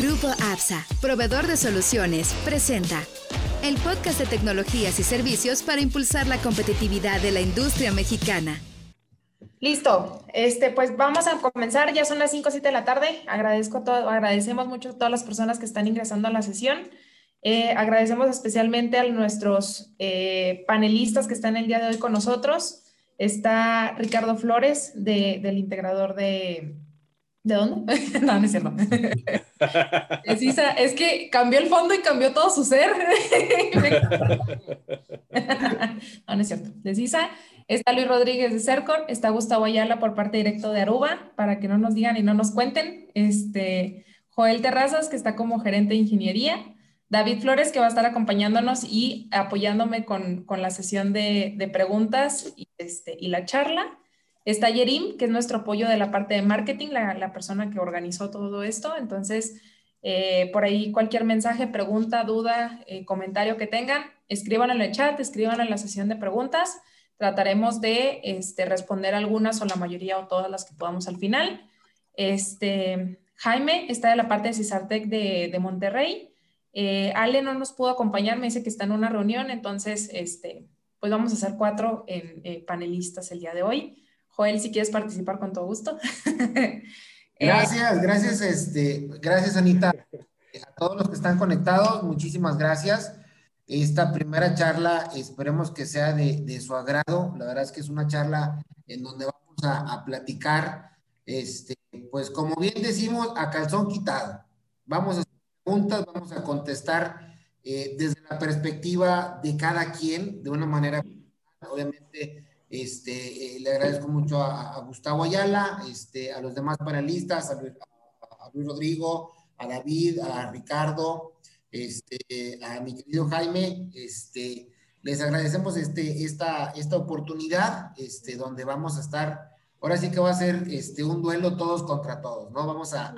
Grupo APSA, proveedor de soluciones, presenta el podcast de tecnologías y servicios para impulsar la competitividad de la industria mexicana. Listo, este, pues vamos a comenzar, ya son las 5 o 7 de la tarde, Agradezco todo, agradecemos mucho a todas las personas que están ingresando a la sesión, eh, agradecemos especialmente a nuestros eh, panelistas que están el día de hoy con nosotros, está Ricardo Flores del integrador de, ¿De dónde? no, no es cierto. es, es que cambió el fondo y cambió todo su ser. no, no es cierto. Es Isa. Está Luis Rodríguez de Cercon. Está Gustavo Ayala por parte directo de Aruba, para que no nos digan y no nos cuenten. Este, Joel Terrazas, que está como gerente de ingeniería. David Flores, que va a estar acompañándonos y apoyándome con, con la sesión de, de preguntas y, este, y la charla. Está Yerim, que es nuestro apoyo de la parte de marketing, la, persona que organizó todo esto. Entonces, eh, por ahí cualquier mensaje, pregunta, duda, eh, comentario que tengan, escriban en el chat, escriban en la sesión de preguntas. Trataremos de este, responder algunas o la mayoría o todas las que podamos al final. Este, Jaime está de la parte de CISARTEC de, Monterrey. Eh, Ale no nos pudo acompañar, me dice que está en una reunión, entonces, este, pues vamos a hacer cuatro panelistas el día de hoy. Joel, si quieres participar con todo gusto. Gracias, gracias, este, gracias Anita. A todos los que están conectados, muchísimas gracias. Esta primera charla esperemos que sea de, su agrado. La verdad es que es una charla en donde vamos a, platicar, este, pues como bien decimos, a calzón quitado. Vamos a hacer preguntas, vamos a contestar eh, desde la perspectiva de cada quien, de una manera, obviamente, este, eh, le agradezco mucho a, Gustavo Ayala, este, a los demás panelistas, a Luis, Rodrigo, a David, a Ricardo, este, a mi querido Jaime. Este, les agradecemos este, esta, oportunidad este, donde vamos a estar. Ahora sí que va a ser este, un duelo todos contra todos, ¿no? Vamos a,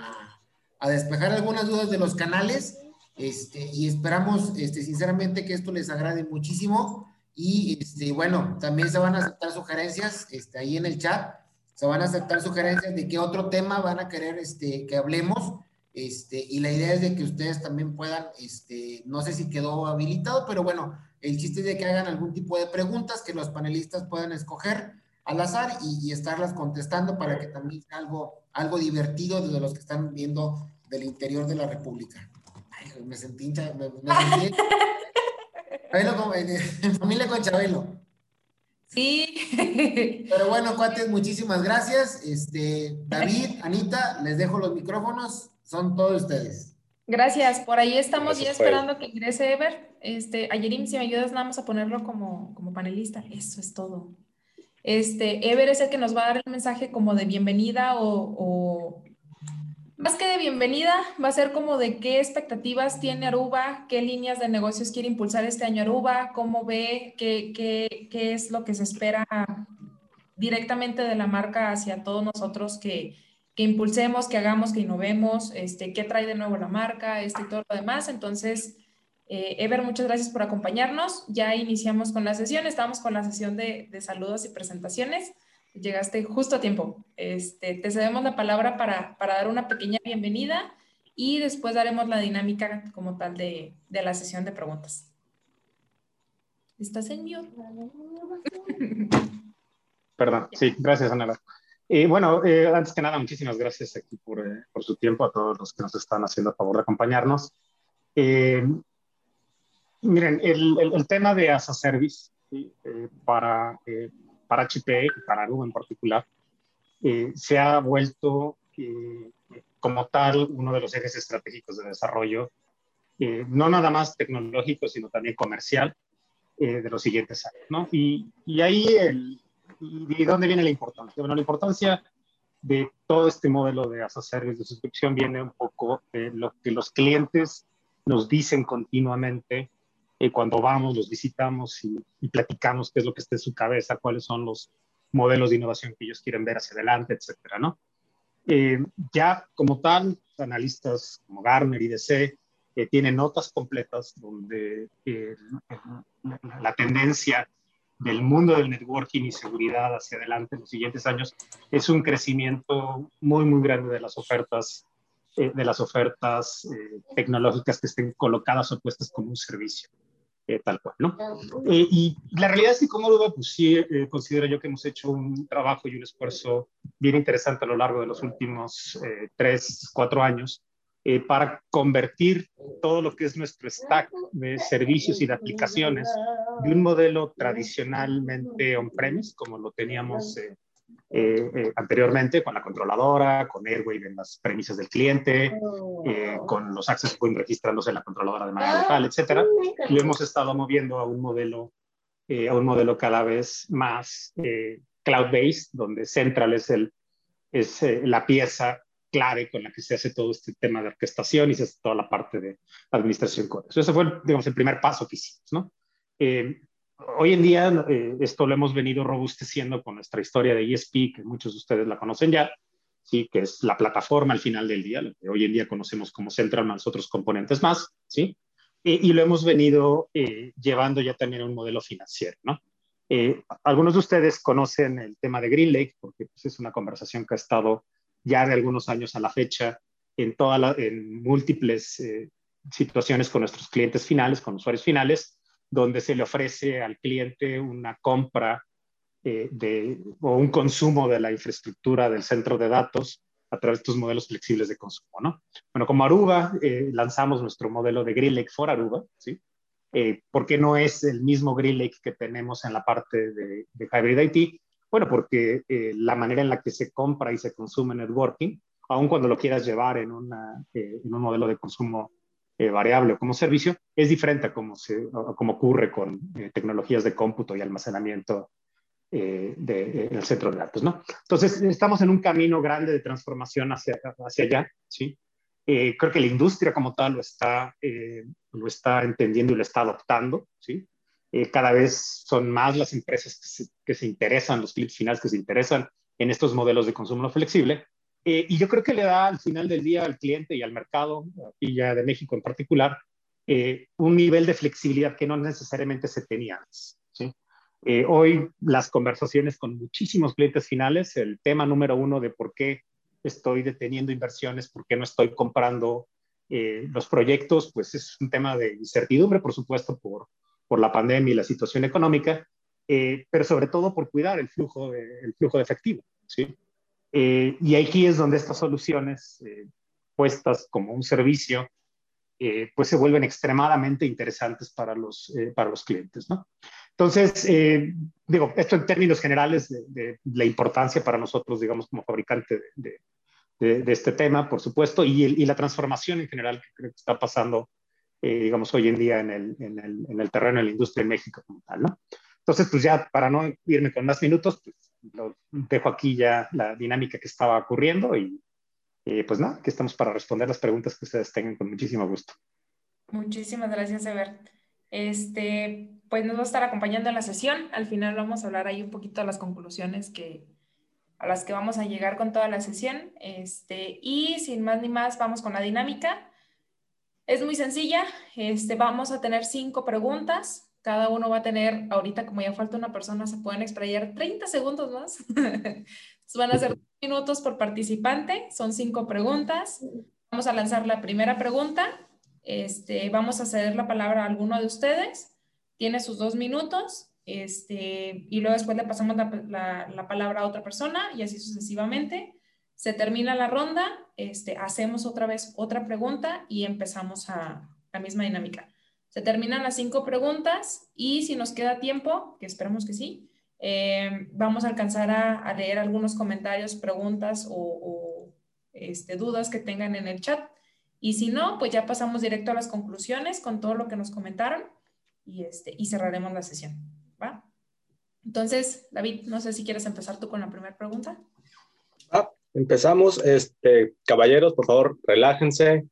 despejar algunas dudas de los canales este, y esperamos sinceramente que esto les agrade muchísimo. Y este, bueno, también se van a aceptar sugerencias este, ahí en el chat. Se van a aceptar sugerencias de qué otro tema van a querer este, que hablemos. Este, y la idea es de que ustedes también puedan, este, no sé si quedó habilitado, pero bueno, el chiste es de que hagan algún tipo de preguntas que los panelistas puedan escoger al azar y, estarlas contestando para que también sea algo, algo divertido desde los que están viendo del interior de la República. Ay, me sentí, me, me sentí en, familia con Chabelo. Sí. Pero bueno, cuates, muchísimas gracias. Este, David, Anita, les dejo los micrófonos. Son todos ustedes. Gracias. Por ahí estamos ya esperando que ingrese Ever. Este, Ayerim, si me ayudas nada más a ponerlo como, como panelista. Eso es todo. Este, Ever es el que nos va a dar el mensaje como de bienvenida o más que de bienvenida, va a ser como de qué expectativas tiene Aruba, qué líneas de negocios quiere impulsar este año Aruba, cómo ve, qué, qué, qué es lo que se espera directamente de la marca hacia todos nosotros que, que impulsemos, que hagamos, que innovemos, este, qué trae de nuevo la marca, este, y todo lo demás. Entonces, eh, Ever, muchas gracias por acompañarnos. Ya iniciamos con la sesión, estamos con la sesión de, de saludos y presentaciones llegaste justo a tiempo. Este, te cedemos la palabra para, para, dar una pequeña bienvenida y después daremos la dinámica como tal de, de la sesión de preguntas. ¿Estás en mute? Perdón, sí, gracias, Anela. Y bueno, eh, antes que nada, muchísimas gracias aquí por, eh, por, su tiempo, a todos los que nos están haciendo a favor de acompañarnos. Eh, miren, el, el, tema de as a service para para HP y para Aruba en particular, eh, se ha vuelto eh, como tal uno de los ejes estratégicos de desarrollo, eh, no nada más tecnológico, sino también comercial de los siguientes años. ¿no? Y, y ahí, el, y, dónde viene la importancia? Bueno, la importancia de todo este modelo de as a service de suscripción viene un poco de lo que los clientes nos dicen continuamente cuando vamos, los visitamos y, platicamos qué es lo que está en su cabeza, cuáles son los modelos de innovación que ellos quieren ver hacia adelante, etcétera, ¿no? Eh, ya como tal, analistas como Gartner y DC eh, tienen notas completas donde eh, la tendencia del mundo del networking y seguridad hacia adelante en los siguientes años es un crecimiento muy, muy grande de las ofertas eh, de las ofertas eh, tecnológicas que estén colocadas o puestas como un servicio. Tal cual, ¿no? y la realidad es que como Aruba, pues sí, considero yo que hemos hecho un trabajo y un esfuerzo bien interesante a lo largo de los últimos tres, cuatro años eh, para convertir todo lo que es nuestro stack de servicios y de aplicaciones de un modelo tradicionalmente on-premise, como lo teníamos eh, eh, anteriormente con la controladora, con Airwave en las premisas del cliente, con los access points registrándose en la controladora de manera local, etcétera. Lo hemos estado moviendo a un modelo, a un modelo cada vez más cloud-based, donde Central es, el, es la pieza clave con la que se hace todo este tema de orquestación y se hace toda la parte de administración con eso. Ese fue, digamos, el primer paso que hicimos, ¿no? Eh, hoy en día eh, esto lo hemos venido robusteciendo con nuestra historia de ESP, que muchos de ustedes la conocen ya, ¿sí? que es la plataforma al final del día, lo que hoy en día conocemos como Central más otros componentes más, ¿sí? y lo hemos venido eh, llevando ya también a un modelo financiero, ¿no? algunos de ustedes conocen el tema de Green Lake, porque pues, es una conversación que ha estado ya de algunos años a la fecha en, toda en múltiples eh, situaciones con nuestros clientes finales, con usuarios finales, donde se le ofrece al cliente una compra eh, de, o un consumo de la infraestructura del centro de datos a través de estos modelos flexibles de consumo. ¿no? Bueno, como Aruba, eh, lanzamos nuestro modelo de Green Lake for Aruba, ¿sí? porque no es el mismo Green Lake que tenemos en la parte de, de Hybrid IT, bueno, porque eh, la manera en la que se compra y se consume networking, aun cuando lo quieras llevar en, una, eh, en un modelo de consumo eh, variable o como servicio, es diferente a como, se, como ocurre con tecnologías de cómputo y almacenamiento de, en el centro de datos, ¿no? Entonces, estamos en un camino grande de transformación hacia, hacia allá, ¿sí? creo que la industria como tal lo está, lo está entendiendo y lo está adoptando, ¿sí? Eh, cada vez son más las empresas que se, interesan, los clientes finales que se interesan en estos modelos de consumo flexible. Eh, y yo creo que le da al final del día al cliente y al mercado, y ya de México en particular, eh, un nivel de flexibilidad que no necesariamente se tenía antes. ¿sí? hoy las conversaciones con muchísimos clientes finales, el tema número uno de por qué estoy deteniendo inversiones, por qué no estoy comprando los proyectos, pues es un tema de incertidumbre, por supuesto, por por la pandemia y la situación económica, eh, pero sobre todo por cuidar el flujo de, el flujo de efectivo. ¿sí? Eh, y aquí es donde estas soluciones eh, puestas como un servicio, pues se vuelven extremadamente interesantes para los, para los clientes. ¿no? Entonces, digo, esto en términos generales de, la importancia para nosotros, digamos, como fabricante de, de este tema, por supuesto, y, y, la transformación en general que creo que está pasando eh, digamos, hoy en día en el, en, el, en el, terreno de la industria en México como tal, ¿no? Entonces, pues ya para no irme con más minutos, pues lo dejo aquí ya la dinámica que estaba ocurriendo y eh, pues nada, aquí estamos para responder las preguntas que ustedes tengan con muchísimo gusto. Muchísimas gracias, Ever. Este, pues nos va a estar acompañando en la sesión. Al final vamos a hablar ahí un poquito de las conclusiones que, a las que vamos a llegar con toda la sesión. Este, y sin más ni más, vamos con la dinámica. Es muy sencilla. Este, vamos a tener cinco preguntas. Cada uno va a tener, ahorita como ya falta una persona, se pueden extraer 30 segundos más. van a ser minutos por participante. Son cinco preguntas. Vamos a lanzar la primera pregunta. Este, vamos a ceder la palabra a alguno de ustedes. Tiene sus dos minutos. Este, y luego después le pasamos la, la palabra a otra persona y así sucesivamente. Se termina la ronda, este, hacemos otra vez otra pregunta y empezamos a la misma dinámica. Se terminan las cinco preguntas y si nos queda tiempo, que esperamos que sí, eh, vamos a alcanzar a, leer algunos comentarios, preguntas o, este, dudas que tengan en el chat. Y si no, pues ya pasamos directo a las conclusiones con todo lo que nos comentaron y, este, y cerraremos la sesión. ¿va? Entonces, David, no sé si quieres empezar tú con la primera pregunta. Ah, Empezamos, este, caballeros, por favor, relájense,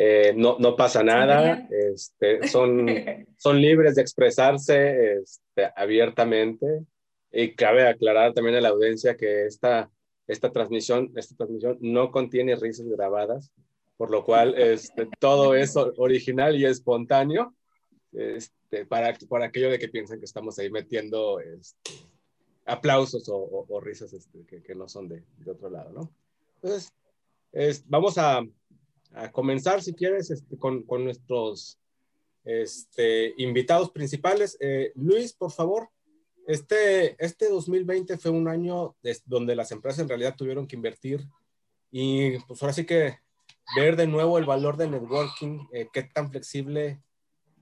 eh, no, no, pasa nada, este, son, son libres de expresarse este, abiertamente y cabe aclarar también a la audiencia que esta, esta, transmisión, esta transmisión no contiene risas grabadas, por lo cual este, todo es original y espontáneo, este, para, para aquello de que piensen que estamos ahí metiendo este, aplausos o, risas que, no son de, otro lado, ¿no? Entonces, vamos a, a comenzar, si quieres, este, con, con, nuestros este, invitados principales. Eh, Luis, por favor. Este, este 2020 fue un año donde las empresas en realidad tuvieron que invertir y pues ahora sí que ver de nuevo el valor del networking, eh, qué tan flexible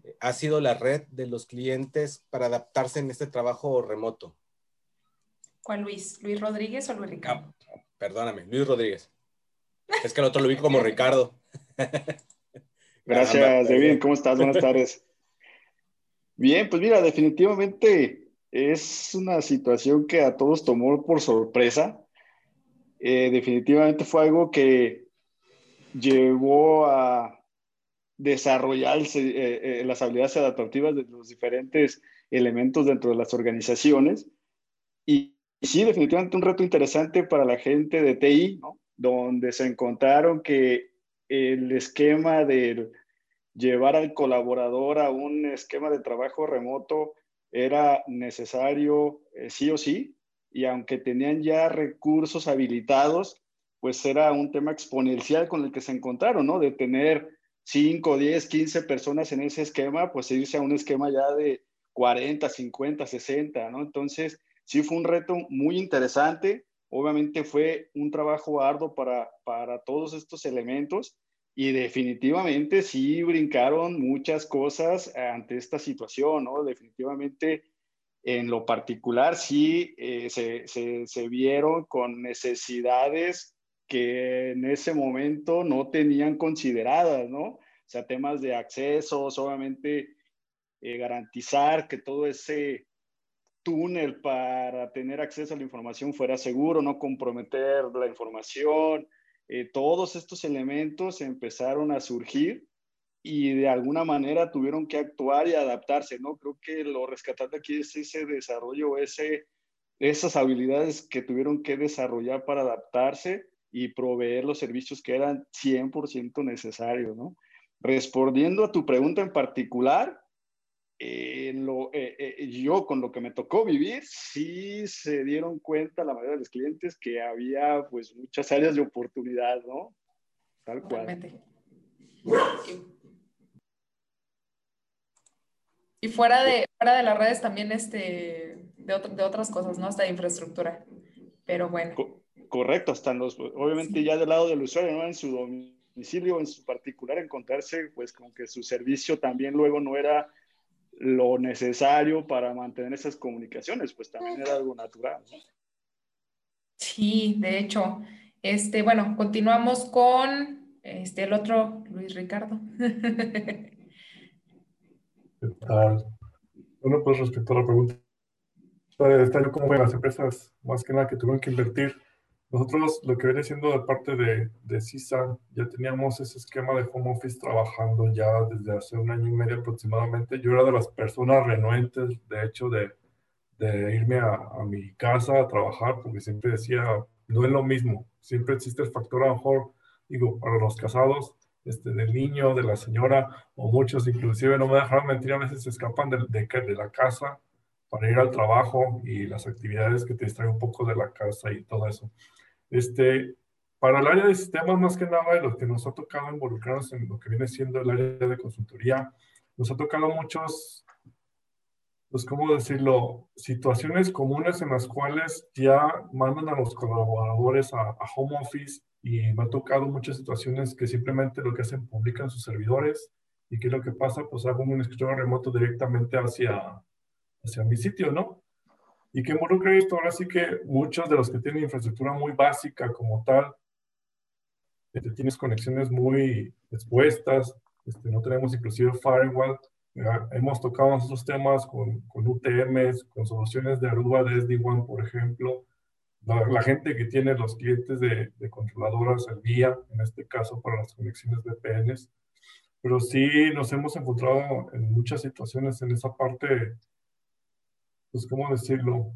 eh, ha sido la red de los clientes para adaptarse en este trabajo remoto. ¿Cuál Luis? ¿Luis Rodríguez o Luis Ricardo? Ah, perdóname, Luis Rodríguez. Es que el otro lo vi como Ricardo. Gracias, David. ¿Cómo estás? Buenas tardes. Bien, pues mira, definitivamente es una situación que a todos tomó por sorpresa. Eh, definitivamente fue algo que llevó a desarrollar eh, eh, las habilidades adaptativas de los diferentes elementos dentro de las organizaciones. Y, sí, definitivamente un reto interesante para la gente de TI, donde se encontraron que el esquema de llevar al colaborador a un esquema de trabajo remoto era necesario eh, sí o sí, y aunque tenían ya recursos habilitados, pues era un tema exponencial con el que se encontraron, ¿no? De tener 5, 10, 15 personas en ese esquema, pues irse a un esquema ya de 40, 50, 60, ¿no? Entonces, sí fue un reto muy interesante. Obviamente fue un trabajo arduo para, para todos estos elementos y definitivamente sí brincaron muchas cosas ante esta situación, ¿no? Definitivamente en lo particular sí eh, se, se, vieron con necesidades que en ese momento no tenían consideradas, ¿no? O sea, temas de accesos, obviamente eh, garantizar que todo ese túnel para tener acceso a la información fuera seguro, no comprometer la información, eh, todos estos elementos empezaron a surgir y de alguna manera tuvieron que actuar y adaptarse, ¿no? Creo que lo rescatante aquí es ese desarrollo, ese, esas habilidades que tuvieron que desarrollar para adaptarse y proveer los servicios que eran 100% necesarios, ¿no? Respondiendo a tu pregunta en particular, eh, lo, eh, eh, yo con lo que me tocó vivir, sí se dieron cuenta la mayoría de los clientes que había pues muchas áreas de oportunidad, ¿no? Tal cual. Y fuera de, fuera de las redes también este, de, de otras cosas, ¿no? Hasta de infraestructura. Pero bueno. correcto, hasta los, obviamente ya del lado del usuario, ¿no? En su domicilio, en su particular, encontrarse pues con que su servicio también luego no era lo necesario para mantener esas comunicaciones, pues también era algo natural. ¿no? Sí, de hecho. Este, bueno, continuamos con este, el otro, Luis Ricardo. ¿Qué tal? Bueno, pues respecto a la pregunta, año, ¿cómo ven las empresas más que nada que tuvieron que invertir? Nosotros, lo que viene siendo de parte de, de CISA, ya teníamos ese esquema de home office trabajando ya desde hace un año y medio aproximadamente. Yo era de las personas renuentes, de hecho, de, de irme a, mi casa a trabajar, porque siempre decía, no es lo mismo. Siempre existe el factor, a lo mejor, digo, para los casados, este, del niño, de la señora, o muchos inclusive, no me dejaron mentir, a veces se escapan de, de la casa para ir al trabajo y las actividades que te distraen un poco de la casa y todo eso. Este, para el área de sistemas, más que nada, de los que nos ha tocado involucrarnos en lo que viene siendo el área de consultoría, nos ha tocado muchos, pues, ¿cómo decirlo? Situaciones comunes en las cuales ya mandan a los colaboradores a, a home office y me ha tocado muchas situaciones que simplemente lo que hacen, publican sus servidores y qué es lo que pasa, pues hago un escritorio remoto directamente hacia, hacia mi sitio, ¿no? Y que involucra esto. Ahora sí que muchos de los que tienen infraestructura muy básica como tal, este, tienes conexiones muy expuestas, este, no tenemos inclusive firewall. hemos tocado esos temas con, con, UTMs, con soluciones de Aruba de SD-WAN, por ejemplo. La, la, gente que tiene los clientes de, de controladoras al día, en este caso para las conexiones VPNs. Pero sí nos hemos encontrado en muchas situaciones en esa parte pues, ¿cómo decirlo?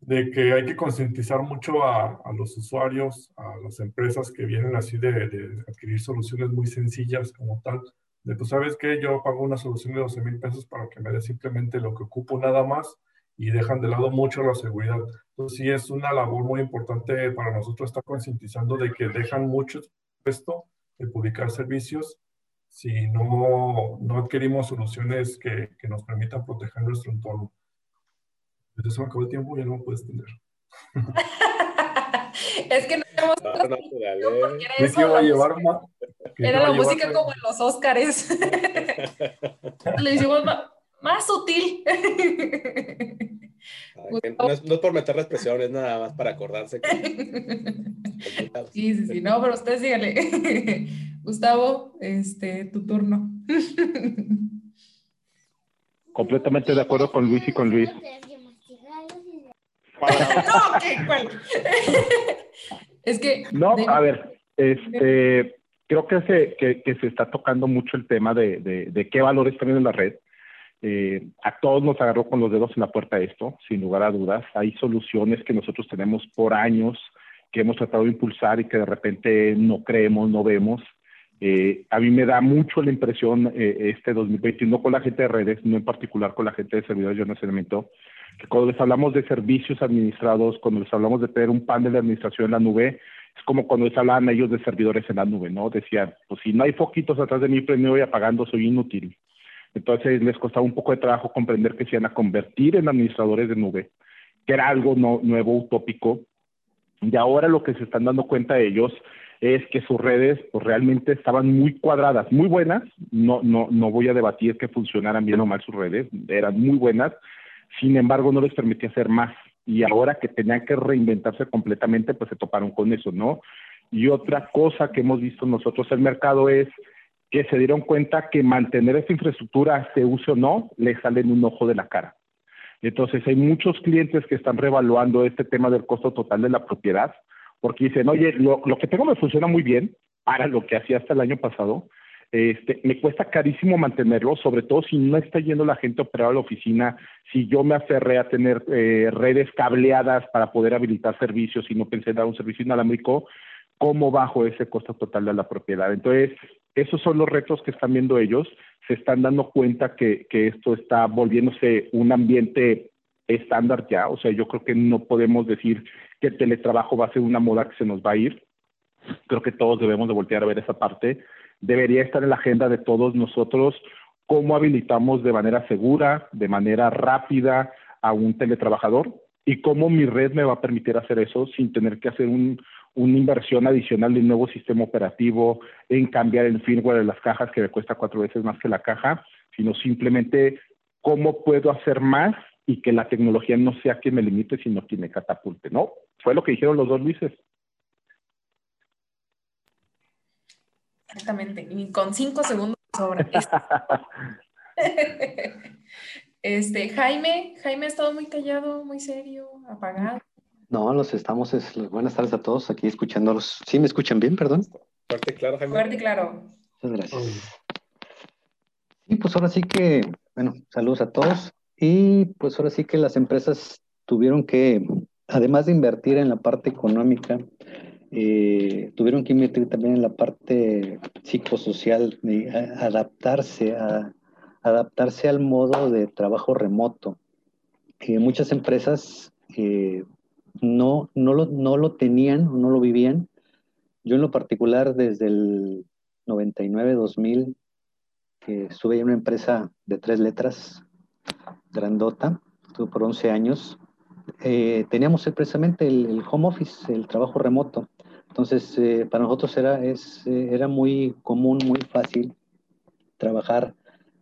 De que hay que concientizar mucho a, los usuarios, a las empresas que vienen así de, de, adquirir soluciones muy sencillas como tal. De, pues, ¿sabes qué? Yo pago una solución de 12 mil pesos para que me dé simplemente lo que ocupo nada más y dejan de lado mucho la seguridad. Entonces, sí es una labor muy importante para nosotros estar concientizando de que dejan mucho esto de publicar servicios si no, no adquirimos soluciones que, que nos permitan proteger nuestro entorno. Desde eso acabó el tiempo, ya no puedes tener. es que no hemos no, era, llevar era la música como en los Óscares. Le hicimos más, sutil. no, es, por meter la expresión, es nada más para acordarse. sí, sí, sí, no, pero usted sígale. Gustavo, este, tu turno. Completamente de acuerdo con Luis y con Luis. no, ¿qué? ¿Cuál? es que... No, a ver, este, creo que se, que, se está tocando mucho el tema de, de, qué valores tienen en la red. Eh, a todos nos agarró con los dedos en la puerta esto, sin lugar a dudas. Hay soluciones que nosotros tenemos por años que hemos tratado de impulsar y que de repente no creemos, no vemos. Eh, a mí me da mucho la impresión eh, este 2021 con la gente de redes, no en particular con la gente de servidores de almacenamiento, que cuando les hablamos de servicios administrados, cuando les hablamos de tener un panel de administración en la nube, es como cuando les hablaban ellos de servidores en la nube, ¿no? Decían, pues si no hay foquitos atrás de mí prendido y apagando, soy inútil. Entonces les costaba un poco de trabajo comprender que se iban a convertir en administradores de nube, que era algo no, nuevo, utópico. Y ahora lo que se están dando cuenta ellos es que sus redes pues, realmente estaban muy cuadradas, muy buenas, no, no, no voy a debatir que funcionaran bien o mal sus redes, eran muy buenas, sin embargo no les permitía hacer más y ahora que tenían que reinventarse completamente, pues se toparon con eso, ¿no? Y otra cosa que hemos visto nosotros en el mercado es que se dieron cuenta que mantener esa infraestructura, se use o no, le sale en un ojo de la cara. Entonces hay muchos clientes que están revaluando este tema del costo total de la propiedad porque dicen, oye, lo, que tengo me funciona muy bien para lo que hacía hasta el año pasado, este, me cuesta carísimo mantenerlo, sobre todo si no está yendo la gente a operar a la oficina, si yo me aferré a tener eh, redes cableadas para poder habilitar servicios y no pensé en dar un servicio inalámbrico, ¿cómo bajo ese costo total de la propiedad? Entonces, esos son los retos que están viendo ellos, se están dando cuenta que, que esto está volviéndose un ambiente estándar ya, o sea, yo creo que no podemos decir que el teletrabajo va a ser una moda que se nos va a ir. Creo que todos debemos de voltear a ver esa parte. Debería estar en la agenda de todos nosotros cómo habilitamos de manera segura, de manera rápida a un teletrabajador y cómo mi red me va a permitir hacer eso sin tener que hacer un, una inversión adicional de un nuevo sistema operativo, en cambiar el firmware de las cajas que me cuesta cuatro veces más que la caja, sino simplemente cómo puedo hacer más y que la tecnología no sea quien me limite, sino quien me catapulte, ¿no? Fue lo que dijeron los dos Luises. Exactamente, y con cinco segundos sobra. este, Jaime, Jaime ha estado muy callado, muy serio, apagado. No, los estamos, es, buenas tardes a todos, aquí escuchándolos. ¿Sí me escuchan bien, perdón? Fuerte claro, Jaime. Fuerte claro. Muchas gracias. Y pues ahora sí que, bueno, saludos a todos. Y pues ahora sí que las empresas tuvieron que, además de invertir en la parte económica, eh, tuvieron que invertir también en la parte psicosocial, adaptarse, a, adaptarse al modo de trabajo remoto. que muchas empresas eh, no, no, lo, no lo tenían no lo vivían. Yo en lo particular desde el 99-2000 que estuve en una empresa de tres letras grandota, estuve por 11 años, eh, teníamos precisamente el, home office, el trabajo remoto. Entonces, eh, para nosotros era, es, eh, era muy común, muy fácil trabajar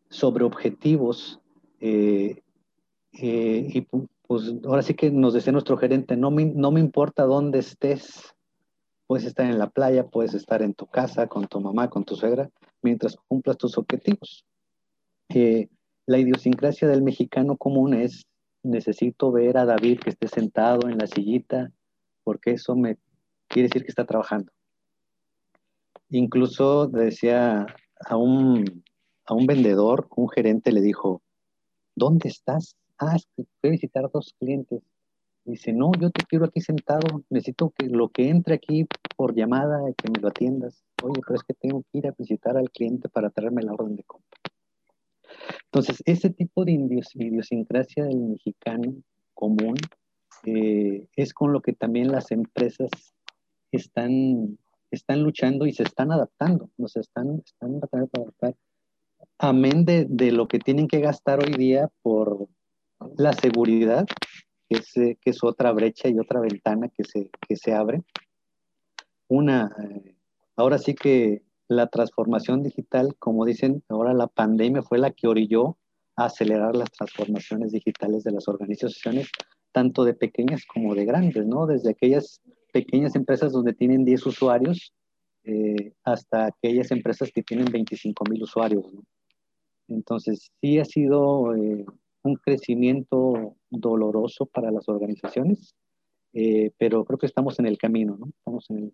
sobre objetivos. y pues ahora sí que nos decía nuestro gerente, no me, no me importa dónde estés, puedes estar en la playa, puedes estar en tu casa, con tu mamá, con tu suegra, mientras cumplas tus objetivos la idiosincrasia del mexicano común es, necesito ver a David que esté sentado en la sillita, porque eso me quiere decir que está trabajando. Incluso decía a un, a un vendedor, un gerente le dijo, ¿dónde estás? Ah, voy a visitar dos clientes. Dice, no, yo te quiero aquí sentado, necesito que lo que entre aquí por llamada, que me lo atiendas. Oye, pero es que tengo que ir a visitar al cliente para traerme la orden de compra. Entonces, ese tipo de idiosincrasia del mexicano común eh, es con lo que también las empresas están, están luchando y se están adaptando, no se están, están tratando de adaptar. Amén de, de, lo que tienen que gastar hoy día por la seguridad, que es, que es otra brecha y otra ventana que se, que se abre. Una, eh, ahora sí que la transformación digital, como dicen, ahora la pandemia fue la que orilló a acelerar las transformaciones digitales de las organizaciones, tanto de pequeñas como de grandes, ¿no? Desde aquellas pequeñas empresas donde tienen 10 usuarios eh, hasta aquellas empresas que tienen 25 mil usuarios, ¿no? Entonces, sí ha sido eh, un crecimiento doloroso para las organizaciones, eh, pero creo que estamos en el camino, ¿no? Estamos en el,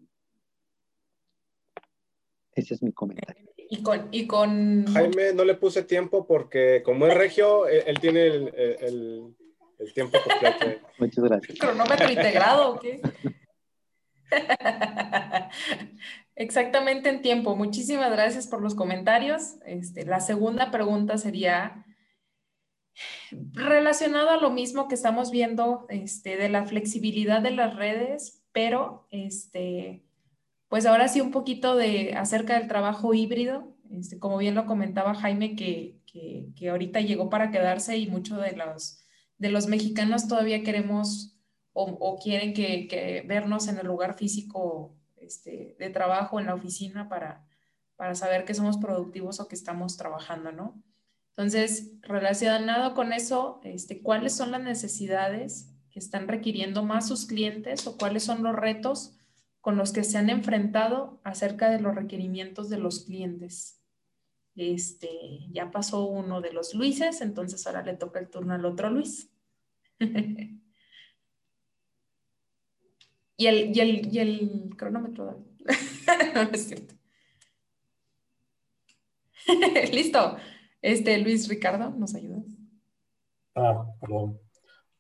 ese es mi comentario. Y con, y con... Jaime, no le puse tiempo porque como es regio, él, tiene el, el, el, tiempo completo. Muchas gracias. ¿Cronómetro integrado o qué? Exactamente en tiempo. Muchísimas gracias por los comentarios. Este, la segunda pregunta sería relacionado a lo mismo que estamos viendo este, de la flexibilidad de las redes, pero este, pues ahora sí un poquito de acerca del trabajo híbrido, este, como bien lo comentaba Jaime, que, que, ahorita llegó para quedarse y muchos de los, de los mexicanos todavía queremos o, quieren que, vernos en el lugar físico este, de trabajo, en la oficina, para, para saber que somos productivos o que estamos trabajando, ¿no? Entonces, relacionado con eso, este, ¿cuáles son las necesidades que están requiriendo más sus clientes o cuáles son los retos con los que se han enfrentado acerca de los requerimientos de los clientes. Este, ya pasó uno de los Luises, entonces ahora le toca el turno al otro Luis. y, el, y, el, y el cronómetro. Listo. Este, Luis Ricardo, ¿nos ayudas? Ah, perdón.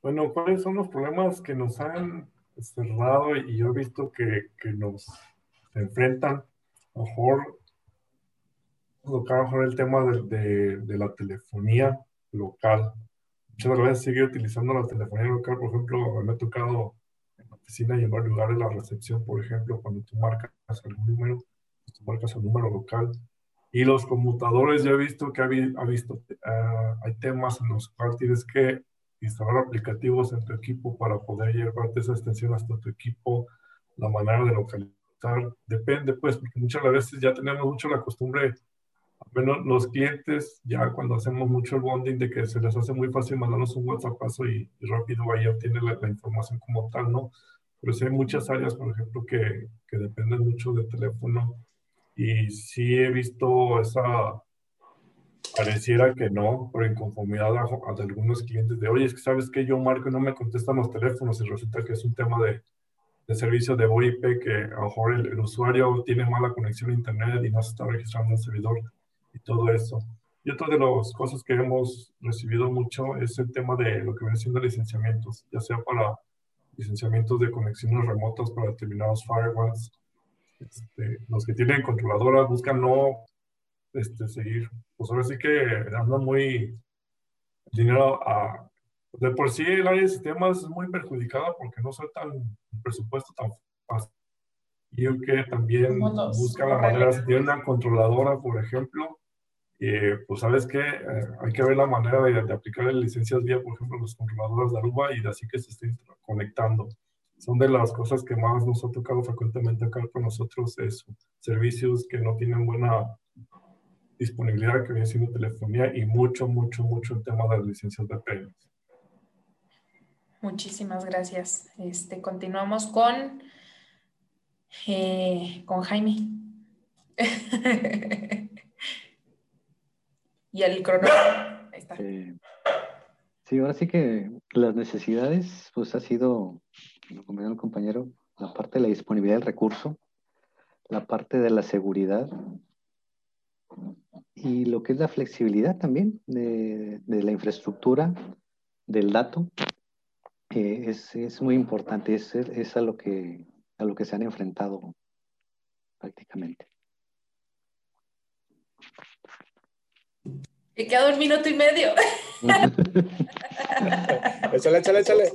Bueno, ¿cuáles son los problemas que nos han cerrado y yo he visto que, que nos enfrentan, a mejor, mejor el tema de, de, de, la telefonía local. Muchas veces sigue utilizando la telefonía local, por ejemplo, me ha tocado en la oficina y en varios lugares la recepción, por ejemplo, cuando tú marcas algún número, tú marcas el número local. Y los conmutadores, yo he visto que ha, ha visto, uh, hay temas en los cuales tienes que instalar aplicativos en tu equipo para poder llevarte esa extensión hasta tu equipo, la manera de localizar, depende pues, porque muchas veces ya tenemos mucho la costumbre, al menos los clientes, ya cuando hacemos mucho el bonding, de que se les hace muy fácil mandarnos un WhatsApp y, y rápido ahí obtiene la, la, información como tal, ¿no? Pero sí hay muchas áreas, por ejemplo, que, que dependen mucho del teléfono y sí he visto esa Pareciera que no, por inconformidad a, de algunos clientes de, oye, es que sabes que yo marco y no me contestan los teléfonos y resulta que es un tema de, de servicio de VoIP que a lo mejor el, el, usuario tiene mala conexión a internet y no se está registrando en el servidor y todo eso. Y otra de las cosas que hemos recibido mucho es el tema de lo que viene siendo licenciamientos, ya sea para licenciamientos de conexiones remotas para determinados firewalls. Este, los que tienen controladoras buscan no este, seguir. Pues ahora sí que anda muy dinero a... De por sí el área de sistemas es muy perjudicada porque no tan un presupuesto tan fácil. Y que también busca la manera, si tiene una controladora, por ejemplo, eh, pues sabes que eh, hay que ver la manera de, de aplicar licencias vía, por ejemplo, los controladores de Aruba y de así que se estén conectando. Son de las cosas que más nos ha tocado frecuentemente acá con nosotros, eso, servicios que no tienen buena disponibilidad que viene siendo telefonía y mucho, mucho, mucho el tema de las licencias de premios. Muchísimas gracias. Este, continuamos con, eh, con Jaime. y el cronómetro. Ahí está. Eh, sí, ahora sí que las necesidades, pues ha sido, como comentó el compañero, la parte de la disponibilidad del recurso, la parte de la seguridad, y lo que es la flexibilidad también de, de la infraestructura, del dato, eh, es, es, muy importante, es, es, a, lo que, a lo que se han enfrentado prácticamente. Y queda un minuto y medio. échale, échale, échale.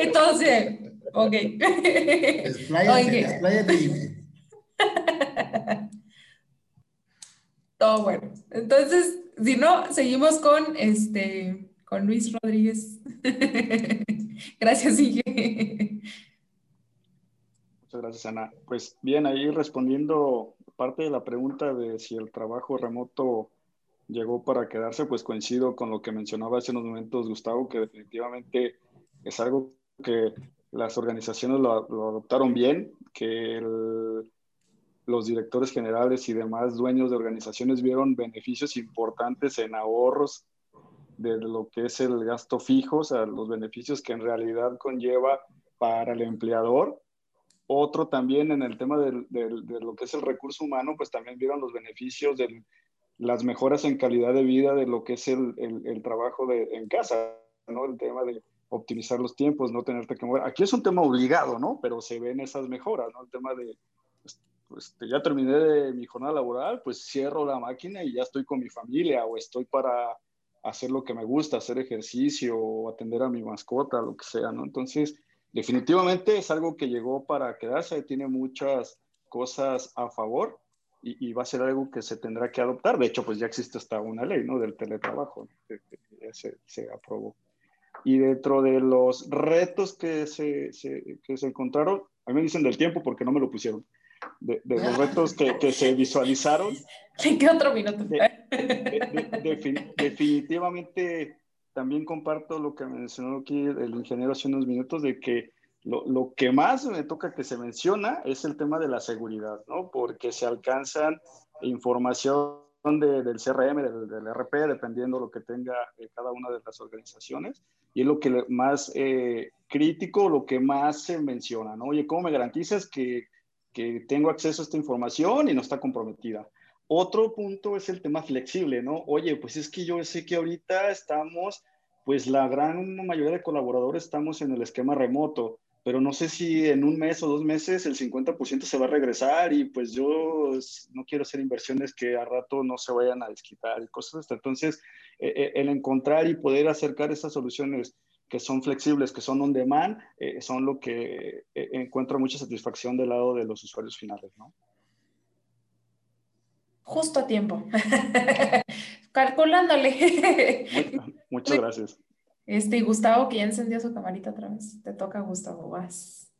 Entonces, ok. Expláyate, expláyate bueno. Entonces, si no, seguimos con este con Luis Rodríguez. gracias, Inge. Muchas gracias, Ana. Pues bien, ahí respondiendo parte de la pregunta de si el trabajo remoto llegó para quedarse, pues coincido con lo que mencionaba hace unos momentos Gustavo, que definitivamente es algo que las organizaciones lo, adoptaron bien, que los directores generales y demás dueños de organizaciones vieron beneficios importantes en ahorros de lo que es el gasto fijo, o sea, los beneficios que en realidad conlleva para el empleador. Otro también en el tema de, lo que es el recurso humano, pues también vieron los beneficios de las mejoras en calidad de vida de lo que es el, el trabajo de, en casa, ¿no? El tema de optimizar los tiempos, no tenerte que mover. Aquí es un tema obligado, ¿no? Pero se ven esas mejoras, ¿no? El tema de, pues ya terminé de mi jornada laboral, pues cierro la máquina y ya estoy con mi familia o estoy para hacer lo que me gusta, hacer ejercicio o atender a mi mascota, lo que sea, ¿no? Entonces, definitivamente es algo que llegó para quedarse, tiene muchas cosas a favor y, va a ser algo que se tendrá que adoptar. De hecho, pues ya existe hasta una ley, ¿no? Del teletrabajo, que, se, se aprobó. Y dentro de los retos que se, que se encontraron, a mí me dicen del tiempo porque no me lo pusieron, de, los retos que, que, se visualizaron. ¿Qué otro minuto? definitivamente también comparto lo que mencionó aquí el ingeniero hace unos minutos, de que lo, lo, que más me toca que se menciona es el tema de la seguridad, ¿no? Porque se alcanzan información del CRM, del, RP, dependiendo lo que tenga eh, cada una de las organizaciones. Y es lo que más eh, crítico, lo que más se menciona, ¿no? Oye, ¿cómo me garantizas que, que tengo acceso a esta información y no está comprometida? Otro punto es el tema flexible, ¿no? Oye, pues es que yo sé que ahorita estamos, pues la gran mayoría de colaboradores estamos en el esquema remoto pero no sé si en un mes o dos meses el 50% se va a regresar y pues yo no quiero hacer inversiones que a rato no se vayan a desquitar y cosas así. Entonces, eh, eh, el encontrar y poder acercar esas soluciones que son flexibles, que son on demand, eh, son lo que encuentro mucha satisfacción del lado de los usuarios finales, ¿no? Justo a tiempo. Calculándole. muchas gracias. Este, Gustavo, que ya encendió su camarita otra vez. Te toca, Gustavo, vas.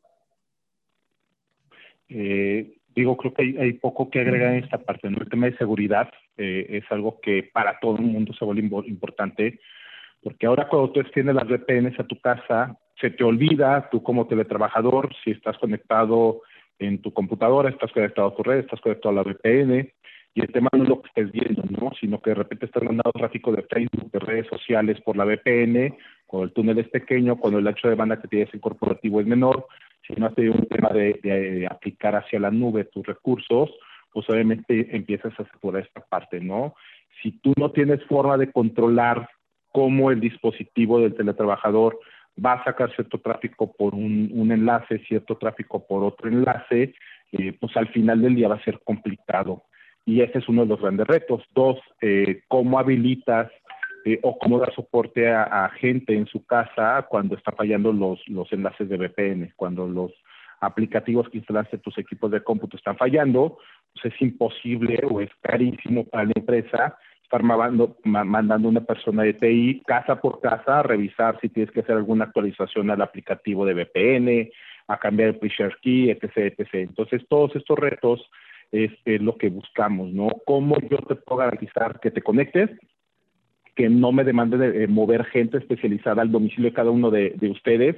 Eh, digo, creo que hay, poco que agregar en esta parte. ¿no? El tema de seguridad eh, es algo que para todo el mundo se vuelve importante, porque ahora cuando tú extiendes las VPNs a tu casa, se te olvida, tú como teletrabajador, si estás conectado en tu computadora, estás conectado a tu red, estás conectado a la VPN, y el tema no es lo que estés viendo, ¿no? Sino que de repente estás mandando tráfico de Facebook, de redes sociales por la VPN, cuando el túnel es pequeño, cuando el ancho de banda que tienes en corporativo es menor, si no has tenido un tema de, aplicar hacia la nube tus recursos, pues obviamente empiezas a saturar esta parte, ¿no? Si tú no tienes forma de controlar cómo el dispositivo del teletrabajador va a sacar cierto tráfico por un, enlace, cierto tráfico por otro enlace, eh, pues al final del día va a ser complicado y ese es uno de los grandes retos. Dos, eh, cómo habilitas eh, o cómo dar soporte a, gente en su casa cuando está fallando los, los enlaces de VPN, cuando los aplicativos que instalaste tus equipos de cómputo están fallando, pues es imposible o es carísimo para la empresa estar mandando, mandando una persona de TI casa por casa a revisar si tienes que hacer alguna actualización al aplicativo de VPN, a cambiar el pre-share key, etc., etc. Entonces, todos estos retos es, lo que buscamos, ¿no? ¿Cómo yo te puedo garantizar que te conectes? que no me demande de, mover gente especializada al domicilio de cada uno de, ustedes,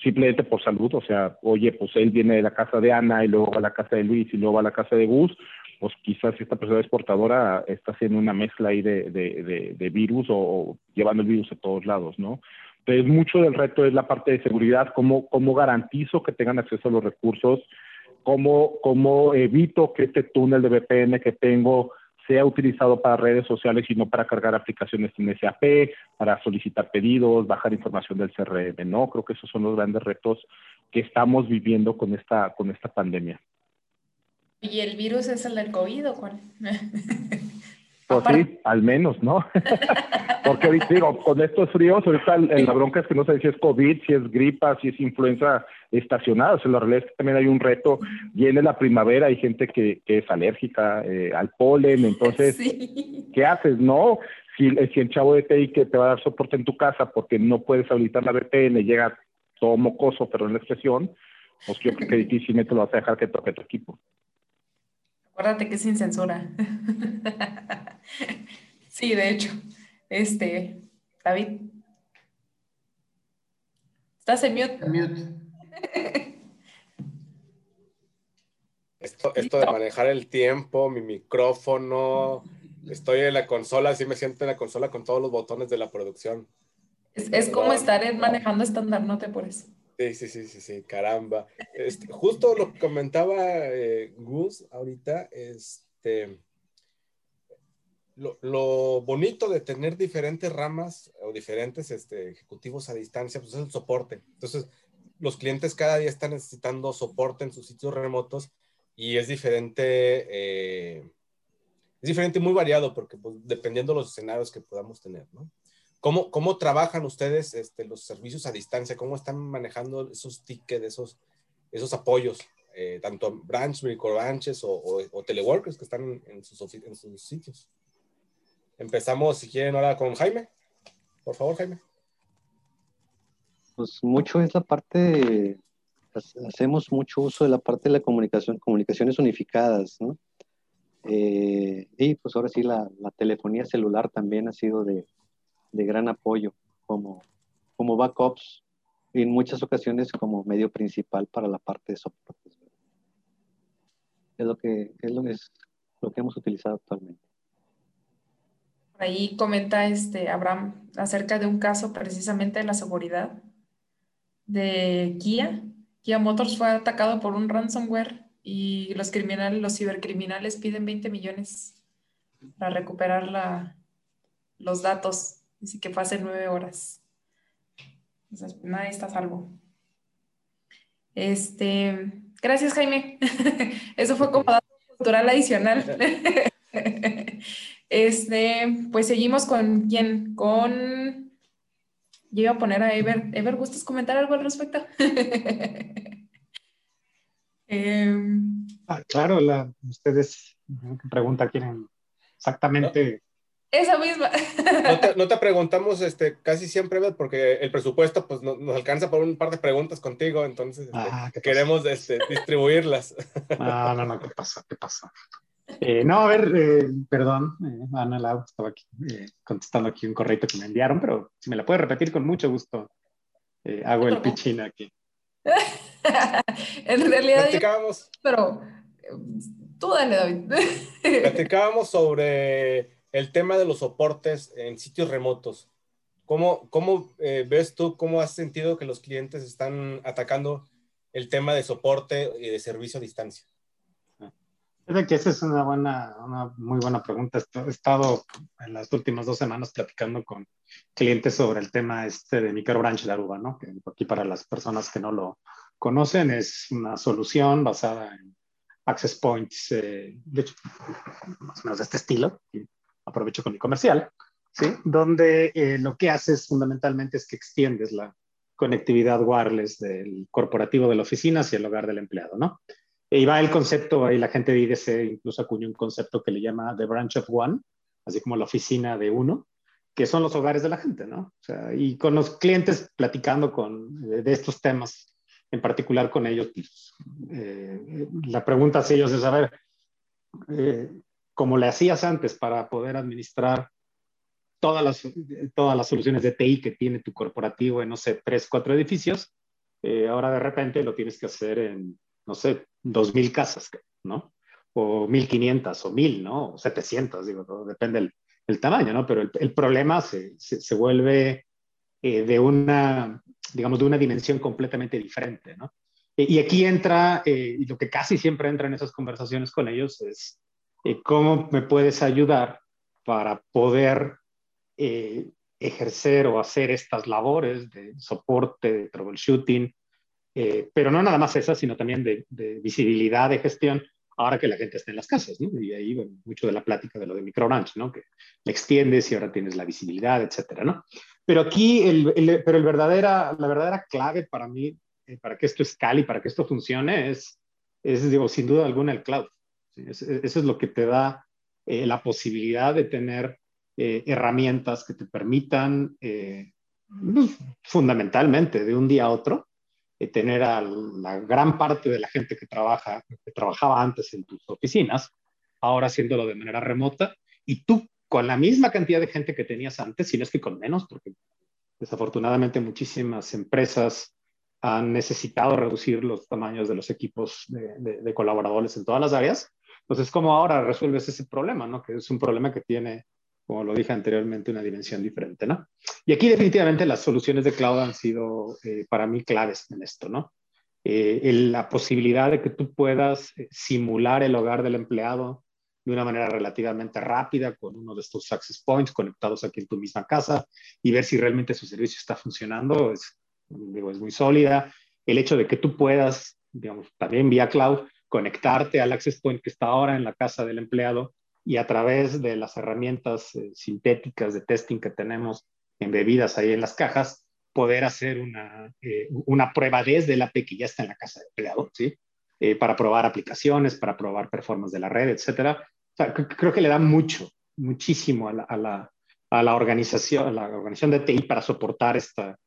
simplemente por salud, o sea, oye, pues él viene de la casa de Ana y luego va a la casa de Luis y luego va a la casa de Gus, pues quizás esta persona exportadora está haciendo una mezcla ahí de, de, virus o, llevando el virus a todos lados, ¿no? Entonces, mucho del reto es la parte de seguridad, cómo, cómo garantizo que tengan acceso a los recursos, cómo, cómo evito que este túnel de VPN que tengo sea utilizado para redes sociales y no para cargar aplicaciones en SAP, para solicitar pedidos, bajar información del CRM, ¿no? Creo que esos son los grandes retos que estamos viviendo con esta, con esta pandemia. ¿Y el virus es el del COVID o cuál? Pues sí, al menos, ¿no? Porque ahorita digo, con estos fríos, ahorita la bronca es que no sé si es COVID, si es gripa, si es influenza estacionada. O sea, la realidad es que también hay un reto. Viene la primavera, hay gente que, es alérgica eh, al polen, entonces, ¿qué haces, no? Si, si el chavo de TI que te va a dar soporte en tu casa porque no puedes habilitar la VPN, llega todo mocoso, pero en la expresión, pues yo creo que difícilmente lo vas a dejar que toque tu equipo. Acuérdate que es sin censura. sí, de hecho. Este, David. ¿Estás en mute? Esto, esto de manejar el tiempo, mi micrófono, estoy en la consola, así me siento en la consola con todos los botones de la producción. Es, como estar manejando estándar, no te por eso. Sí, sí, sí, sí, sí, caramba. Este, justo lo que comentaba eh, Gus ahorita, este, lo, bonito de tener diferentes ramas o diferentes este, ejecutivos a distancia, pues es el soporte. Entonces, los clientes cada día están necesitando soporte en sus sitios remotos y es diferente, eh, es diferente muy variado porque pues, dependiendo de los escenarios que podamos tener, ¿no? ¿Cómo, cómo trabajan ustedes este, los servicios a distancia? ¿Cómo están manejando esos tickets, esos, esos apoyos? Eh, tanto branch, microbranches o, o, teleworkers que están en, sus, en sus sitios. Empezamos, si quieren, ahora con Jaime. Por favor, Jaime. Pues mucho es la parte, hacemos mucho uso de la parte de la comunicación, comunicaciones unificadas, ¿no? Eh, y pues ahora sí, la, la, telefonía celular también ha sido de, de gran apoyo como, como backups y en muchas ocasiones como medio principal para la parte de soporte. Es lo que es lo, es lo que hemos utilizado actualmente. Ahí comenta este Abraham acerca de un caso precisamente de la seguridad de Kia. Kia Motors fue atacado por un ransomware y los criminales, los cibercriminales piden 20 millones para recuperar la, los datos Dice que pase nueve horas. Entonces, nadie está salvo. Este, gracias, Jaime. Eso fue como dato cultural adicional. Este, pues seguimos con quién? Con. Yo iba a poner a Ever. Ever, ¿gustas comentar algo al respecto? Em, ah, claro, la, ustedes pregunta quieren exactamente esa misma. No te, preguntamos este, casi siempre, porque el presupuesto pues, nos alcanza por un par de preguntas contigo, entonces este, ah, queremos este, distribuirlas. No, no, no, ¿qué pasa? ¿Qué pasa? Eh, no, a ver, eh, perdón, eh, Ana Lau, estaba aquí contestando aquí un correo que me enviaron, pero si me la puede repetir con mucho gusto, hago el pichín aquí. en realidad, platicábamos, pero tú dale, David. platicábamos sobre el tema de los soportes en sitios remotos. ¿Cómo, cómo eh, ves tú, cómo has sentido que los clientes están atacando el tema de soporte y de servicio a distancia? Creo que esa es una buena, una muy buena pregunta. He estado en las últimas dos semanas platicando con clientes sobre el tema este de microbranch de Aruba, ¿no? Que aquí para las personas que no lo conocen es una solución basada en access points, eh, de hecho, más o menos de este estilo, aprovecho con mi comercial, ¿sí? donde eh, lo que haces fundamentalmente es que extiendes la conectividad wireless del corporativo de la oficina hacia el hogar del empleado, ¿no? Y va el concepto, ahí la gente de IDC incluso acuñó un concepto que le llama The Branch of One, así como la oficina de uno, que son los hogares de la gente, ¿no? Y con los clientes platicando con, eh, de estos temas, en particular con ellos, pues, eh, la pregunta hacia ellos es, a ver, como le hacías antes para poder administrar todas las, todas las soluciones de TI que tiene tu corporativo en, no sé, tres, cuatro edificios, eh, ahora de repente lo tienes que hacer en, no sé, dos mil casas, ¿no? O mil quinientas, o mil, ¿no? O setecientas, digo, depende el tamaño, ¿no? Pero el, problema se, se, vuelve eh, de una, digamos, de una dimensión completamente diferente, ¿no? Y aquí entra, eh, y lo que casi siempre entra en esas conversaciones con ellos es ¿cómo me puedes ayudar para poder eh, ejercer o hacer estas labores de soporte, de troubleshooting, eh, pero no nada más esas, sino también de, visibilidad, de gestión ahora que la gente está en las casas, ¿no? Y ahí, bueno, mucho de la plática de lo de microbranch, ¿no? Que le extiendes y ahora tienes la visibilidad, etcétera, ¿no? Pero aquí, el, pero el verdadera, la verdadera clave para mí, eh, para que esto escale y para que esto funcione, es, es digo, sin duda alguna, el cloud. Eso es lo que te da eh, la posibilidad de tener eh, herramientas que te permitan, pues, fundamentalmente, de un día a otro, tener a la gran parte de la gente que trabaja, que trabajaba antes en tus oficinas, ahora haciéndolo de manera remota, y tú con la misma cantidad de gente que tenías antes, si no es que con menos, porque desafortunadamente muchísimas empresas han necesitado reducir los tamaños de los equipos de colaboradores en todas las áreas. Entonces, ¿cómo ahora resuelves ese problema? ¿no? Que es un problema que tiene como lo dije anteriormente, una dimensión diferente, ¿no? Y aquí definitivamente las soluciones de cloud han sido eh, para mí claves en esto, ¿no? Eh, la posibilidad de que tú puedas eh, simular el hogar del empleado de una manera relativamente rápida con uno de estos access points conectados aquí en tu misma casa y ver si realmente su servicio está funcionando es, es muy sólida. El hecho de que tú puedas, digamos, también vía cloud, conectarte al access point que está ahora en la casa del empleado y a través de las herramientas eh, sintéticas de testing que tenemos embebidas ahí en las cajas, poder hacer una, eh, una prueba desde la API que ya está en la casa de empleado, ¿sí? Eh, para probar aplicaciones, para probar performance de la red, etcétera. O sea, creo que le da mucho, muchísimo a la, a la, a la organización, a la organización de TI para soportar esta,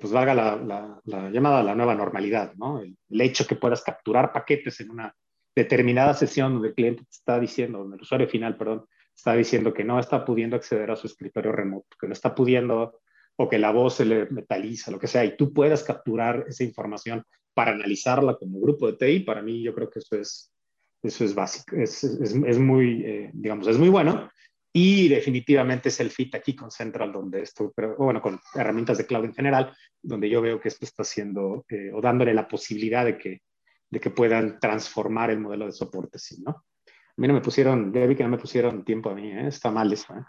pues valga la, la, llamada la nueva normalidad, ¿no? El, el, hecho que puedas capturar paquetes en una determinada sesión donde el cliente está diciendo, donde el usuario final, perdón, está diciendo que no está pudiendo acceder a su escritorio remoto, que no está pudiendo o que la voz se le metaliza, lo que sea, y tú puedas capturar esa información para analizarla como grupo de TI, para mí yo creo que eso es, eso es básico, es, es, es muy, eh, digamos, es muy bueno. Y definitivamente es el fit aquí con Central, donde esto, pero bueno, con herramientas de cloud en general, donde yo veo que esto está haciendo eh, o dándole la posibilidad de que de que puedan transformar el modelo de soporte, ¿sí, ¿no? A mí no me pusieron, ya vi que no me pusieron tiempo a mí, ¿eh? está mal eso, ¿eh?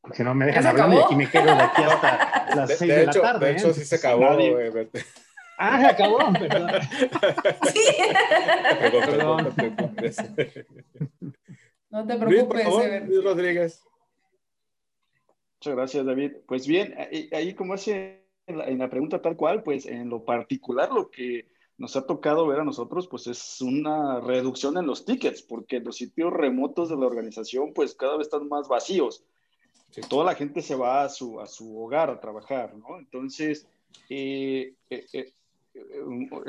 Porque no me dejan hablar y aquí me quedo de aquí hasta las 6 de, de, la tarde. De hecho, ¿eh? sí se acabó. Nadie... Ah, se acabó, perdón. Sí. perdón, perdón. No te Luis, por preocupes, favor. Luis Rodríguez. Muchas gracias, David. Pues bien, ahí, ahí como hace en la, en la pregunta tal cual, pues en lo particular lo que nos ha tocado ver a nosotros, pues es una reducción en los tickets, porque los sitios remotos de la organización, pues cada vez están más vacíos. Toda la gente se va a su, a su hogar a trabajar, ¿no? Entonces, eh, eh, eh,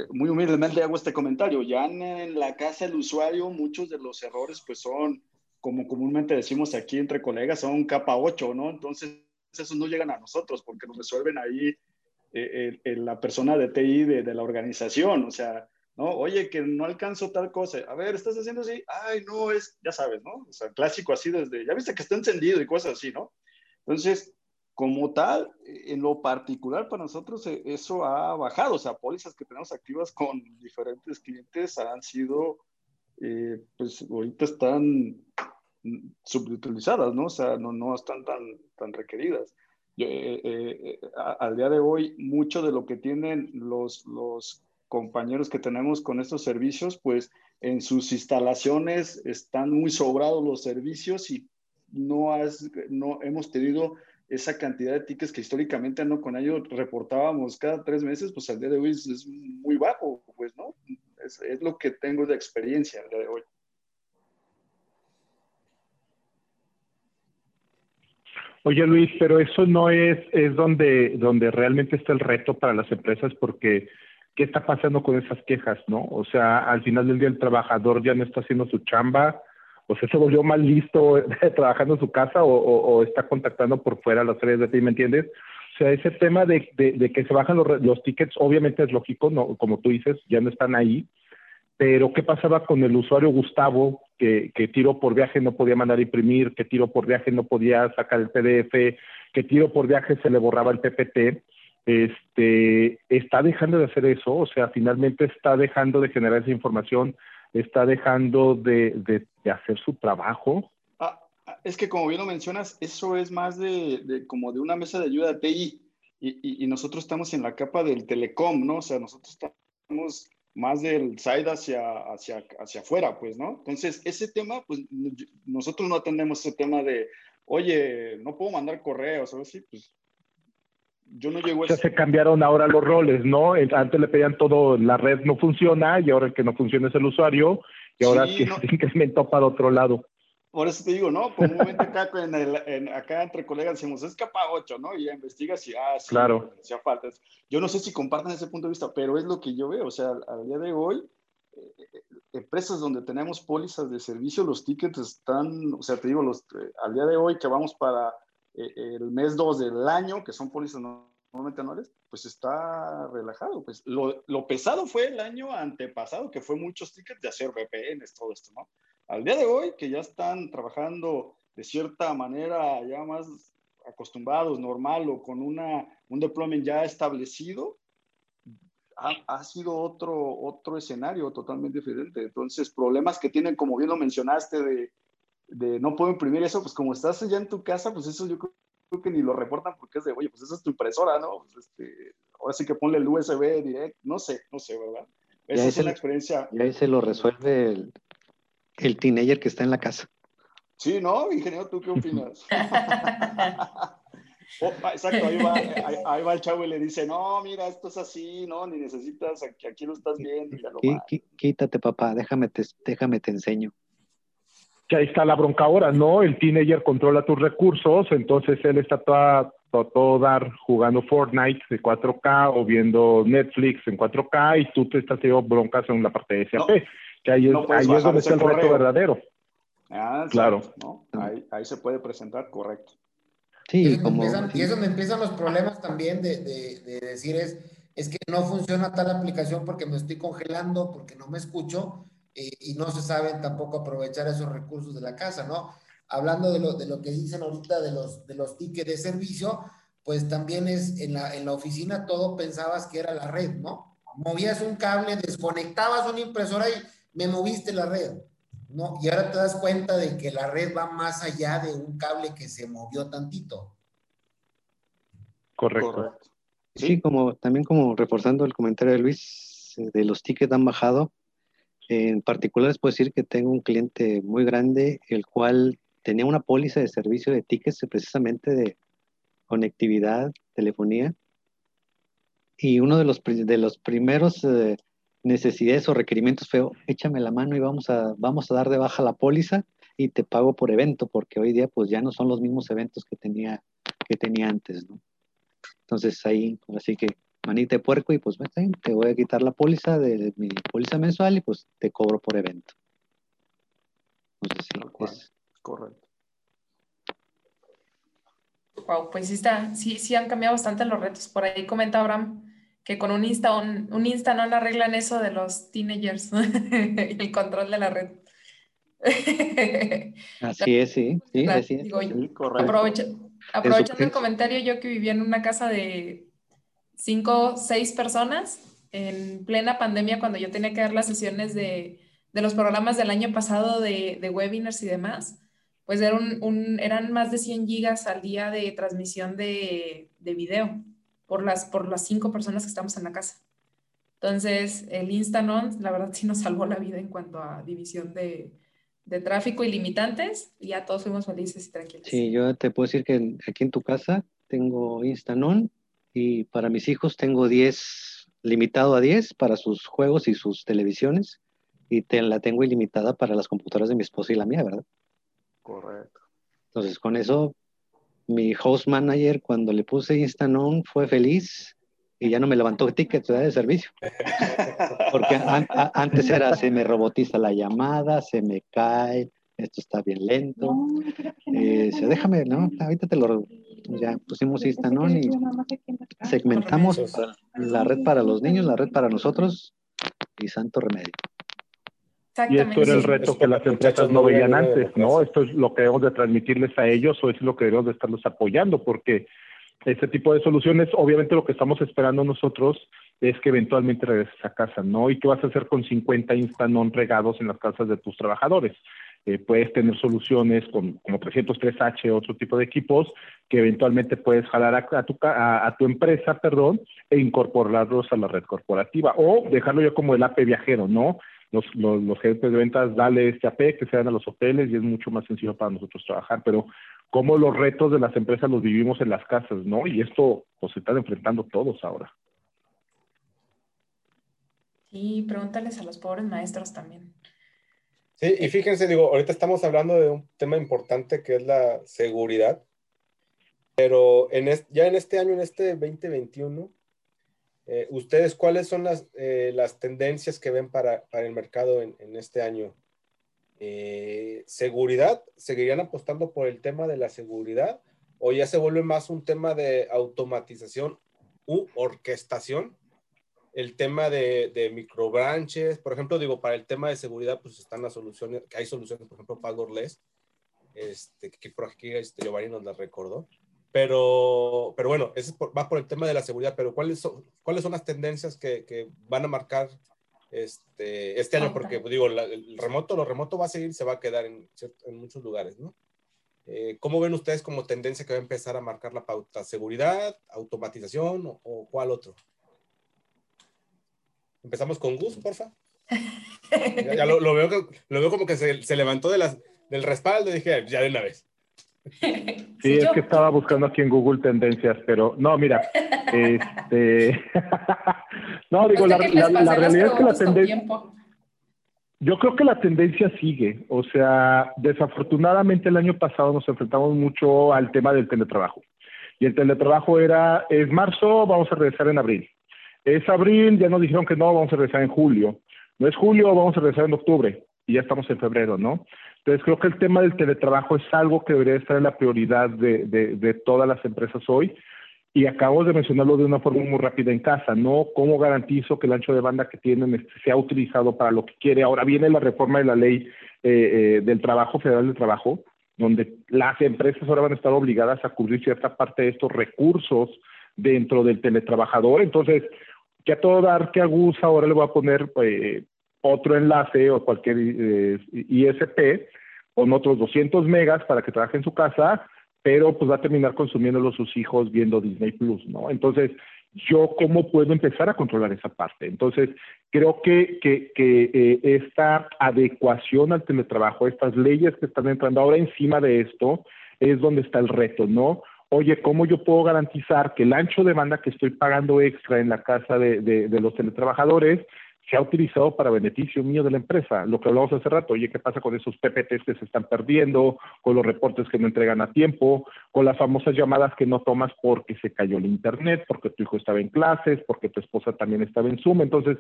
muy humildemente hago este comentario. Ya en, en, la casa del usuario, muchos de los errores, pues son, como comúnmente decimos aquí entre colegas, son capa 8, ¿no? Entonces, esos no llegan a nosotros porque nos resuelven ahí eh, eh, la persona de TI de, de, la organización, o sea, ¿no? Oye, que no alcanzo tal cosa, a ver, ¿estás haciendo así? Ay, no, es, ya sabes, ¿no? O sea, clásico así desde, ya viste que está encendido y cosas así, ¿no? Entonces, como tal, en lo particular para nosotros eso ha bajado, o sea, pólizas que tenemos activas con diferentes clientes han sido, eh, pues ahorita están subutilizadas, ¿no? O sea, no, no están tan, tan requeridas. Yo, eh, eh, a, al día de hoy, mucho de lo que tienen los, los compañeros que tenemos con estos servicios, pues en sus instalaciones están muy sobrados los servicios y no, has, no hemos tenido esa cantidad de tickets que históricamente no con ellos reportábamos cada tres meses, pues al día de hoy es, es muy bajo, pues, ¿no? Es, es, lo que tengo de experiencia al día de hoy. Oye Luis, pero eso no es, es donde, donde realmente está el reto para las empresas porque ¿qué está pasando con esas quejas, no? O sea, al final del día el trabajador ya no está haciendo su chamba, o sea, se volvió más listo trabajando en su casa o, está contactando por fuera las áreas de ti, ¿me entiendes? O sea, ese tema de, de, de que se bajan los, los, tickets, obviamente es lógico, no, como tú dices, ya no están ahí, pero ¿qué pasaba con el usuario Gustavo que, que tiro por viaje no podía mandar imprimir, que tiro por viaje no podía sacar el PDF, que tiro por viaje se le borraba el PPT? Este, está dejando de hacer eso, o sea, finalmente está dejando de generar esa información, está dejando de, de, de hacer su trabajo. Ah, es que como bien lo mencionas, eso es más de, de como de una mesa de ayuda de TI y, y, y, nosotros estamos en la capa del telecom, ¿no? O sea, nosotros estamos más del side hacia, hacia, hacia afuera, pues, ¿no? Entonces, ese tema, pues nosotros no atendemos ese tema de, oye, no puedo mandar correos, o así, pues yo no llego a Ya se cambiaron ahora los roles, ¿no? Antes le pedían todo, la red no funciona y ahora el que no funciona es el usuario y ahora sí, que se incrementó para otro lado. Por eso te digo, ¿no? Momento acá, en el, acá entre colegas decimos, es capa 8, ¿no? Y ya investigas y, ah, sí, claro. hacía falta. Yo no sé si compartan ese punto de vista, pero es lo que yo veo. O sea, al día de hoy, eh, eh, empresas donde tenemos pólizas de servicio, los tickets están, o sea, te digo, los, eh, al día de hoy que vamos para el mes 2 del año, que son pólizas normalmente anuales, pues está relajado. Pues lo, lo pesado fue el año antepasado, que fue muchos tickets de hacer VPNs, todo esto, ¿no? Al día de hoy, que ya están trabajando de cierta manera ya más acostumbrados, normal o con una, un deployment ya establecido, ha, ha, sido otro, otro escenario totalmente diferente. Entonces, problemas que tienen, como bien lo mencionaste, de, de no puedo imprimir eso, pues como estás ya en tu casa, pues eso yo creo que ni lo reportan porque es de, oye, pues esa es tu impresora, ¿no? Pues este, ahora sí que ponle el USB directo, no sé, no sé, ¿verdad? Esa es una experiencia. Y ahí se lo resuelve el, el teenager que está en la casa. Sí, ¿no? Ingeniero, ¿tú qué opinas? oh, exacto, ahí va, ahí, va, el chavo y le dice, no, mira, esto es así, no, ni necesitas, aquí, aquí lo estás viendo. Quítate, papá, déjame te, déjame te enseño. Que ahí está la bronca ahora, ¿no? El teenager controla tus recursos, entonces él está toda, todo, dar jugando Fortnite de 4K o viendo Netflix en 4K y tú te estás teniendo broncas en la parte de SAP. Que ahí, es, donde está el reto verdadero. Ah, claro. Ahí, se puede presentar, correcto. Sí, y, es como... empiezan, y es donde empiezan los problemas también de, de, decir es, es que no funciona tal aplicación porque me estoy congelando, porque no me escucho eh, y no se saben tampoco aprovechar esos recursos de la casa, ¿no? Hablando de lo, de lo que dicen ahorita de los, de los tickets de servicio, pues también es en la, en la oficina todo pensabas que era la red, ¿no? Movías un cable, desconectabas una impresora y me moviste la red, ¿no? Y ahora te das cuenta de que la red va más allá de un cable que se movió tantito. Correcto. Sí, como también como reforzando el comentario de Luis, eh, de los tickets han bajado. En particular les puedo decir que tengo un cliente muy grande, el cual tenía una póliza de servicio de tickets precisamente de conectividad, telefonía. Y uno de los, de los primeros eh, necesidades o requerimientos feo, échame la mano y vamos a, vamos a dar de baja la póliza y te pago por evento, porque hoy día pues ya no son los mismos eventos que tenía, que tenía antes, ¿no? Entonces ahí, así que manita de puerco y pues te voy a quitar la póliza de mi póliza mensual y pues te cobro por evento. Entonces sí, es... correcto. Wow, pues sí está, sí, sí han cambiado bastante los retos. Por ahí comenta Abraham que con un Insta, un, un Insta no arreglan eso de los teenagers y el control de la red. así es, sí, sí, así es. aprovechando el comentario, yo que vivía en una casa de cinco, seis personas en plena pandemia, cuando yo tenía que dar las sesiones de, de los programas del año pasado de, de webinars y demás, pues era un, un, eran más de 100 gigas al día de transmisión de, de video por las, por las cinco personas que estamos en la casa. Entonces, el Instanon, la verdad, sí nos salvó la vida en cuanto a división de, de tráfico y limitantes, y ya todos fuimos felices y tranquilos. Sí, yo te puedo decir que aquí en tu casa tengo Instanon y para mis hijos tengo 10, limitado a 10 para sus juegos y sus televisiones, y te, la tengo ilimitada para las computadoras de mi esposa y la mía, ¿verdad? Correcto. Entonces, con eso mi host manager cuando le puse Instanon fue feliz y ya no me levantó tickets de servicio. Porque antes era, se me robotiza la llamada, se me cae, esto está bien lento. Eh, déjame, ¿no? Ahorita te lo... Ya pusimos Instanon y segmentamos la red para los niños, la red para nosotros y santo remedio. Y esto era el reto que las empresas no veían antes, ¿no? Esto es lo que debemos de transmitirles a ellos o es lo que debemos de estarlos apoyando, porque este tipo de soluciones, obviamente lo que estamos esperando nosotros es que eventualmente regreses a casa, ¿no? ¿Y qué vas a hacer con 50 Instanon regados en las casas de tus trabajadores? eh, puedes tener soluciones con, como 303H, otro tipo de equipos, que eventualmente puedes jalar a, tu, a, tu empresa, perdón, e incorporarlos a la red corporativa, o dejarlo yo como el AP viajero, ¿no? Los, los, los gerentes de ventas, dale este AP, que sean a los hoteles, y es mucho más sencillo para nosotros trabajar, pero como los retos de las empresas los vivimos en las casas, ¿no? Y esto pues se están enfrentando todos ahora. Sí, pregúntales a los pobres maestros también. Sí, y fíjense, digo, ahorita estamos hablando de un tema importante que es la seguridad, pero en ya en este año, en este 2021, eh, ¿ustedes cuáles son las, eh, las tendencias que ven para, para el mercado en, en este año? Eh, ¿Seguridad? ¿Seguirían apostando por el tema de la seguridad? ¿O ya se vuelve más un tema de automatización u orquestación? el tema de, de microbranches, por ejemplo, digo, para el tema de seguridad, pues están las soluciones, que hay soluciones, por ejemplo, Passwordless, este, que por aquí este, Giovanni nos las recordó. Pero, pero bueno, eso va por el tema de la seguridad, pero ¿cuáles son, cuáles son las tendencias que, que van a marcar este, este año? Porque, pues, digo, el remoto, lo remoto va a seguir, se va a quedar en, en muchos lugares, ¿no? Eh, ¿Cómo ven ustedes como tendencia que va a empezar a marcar la pauta? ¿Seguridad, automatización o, o cuál otro? Empezamos con Gus, porfa. ya, lo, veo, lo veo como que se, levantó de las, del respaldo y dije, ya de una vez. Sí, es que estaba buscando aquí en Google tendencias, pero no, mira, este, no, digo, la, realidad es que la tendencia, yo creo que la tendencia sigue, o sea, desafortunadamente el año pasado nos enfrentamos mucho al tema del teletrabajo, y el teletrabajo era, es marzo, vamos a regresar en abril, es abril, ya nos dijeron que no, vamos a regresar en julio. No es julio, vamos a regresar en octubre. Y ya estamos en febrero, ¿no? Entonces creo que el tema del teletrabajo es algo que debería estar en la prioridad de, de, todas las empresas hoy. Y acabo de mencionarlo de una forma muy rápida en casa, ¿no? ¿Cómo garantizo que el ancho de banda que tienen este, sea utilizado para lo que quiere? Ahora viene la reforma de la ley eh, eh, del trabajo, federal del trabajo, donde las empresas ahora van a estar obligadas a cubrir cierta parte de estos recursos dentro del teletrabajador. Entonces, que a todo dar que a Gus ahora le voy a poner eh, otro enlace o cualquier eh, ISP con otros 200 megas para que trabaje en su casa, pero pues va a terminar consumiéndolo sus hijos viendo Disney Plus, ¿no? Entonces, yo cómo puedo empezar a controlar esa parte. Entonces, creo que, que, eh, esta adecuación al teletrabajo, estas leyes que están entrando ahora encima de esto, es donde está el reto, ¿no? oye, ¿cómo yo puedo garantizar que el ancho de banda que estoy pagando extra en la casa de, de, los teletrabajadores sea utilizado para beneficio mío de la empresa? Lo que hablamos hace rato, oye, ¿qué pasa con esos PPTs que se están perdiendo, con los reportes que no entregan a tiempo, con las famosas llamadas que no tomas porque se cayó el internet, porque tu hijo estaba en clases, porque tu esposa también estaba en Zoom? Entonces,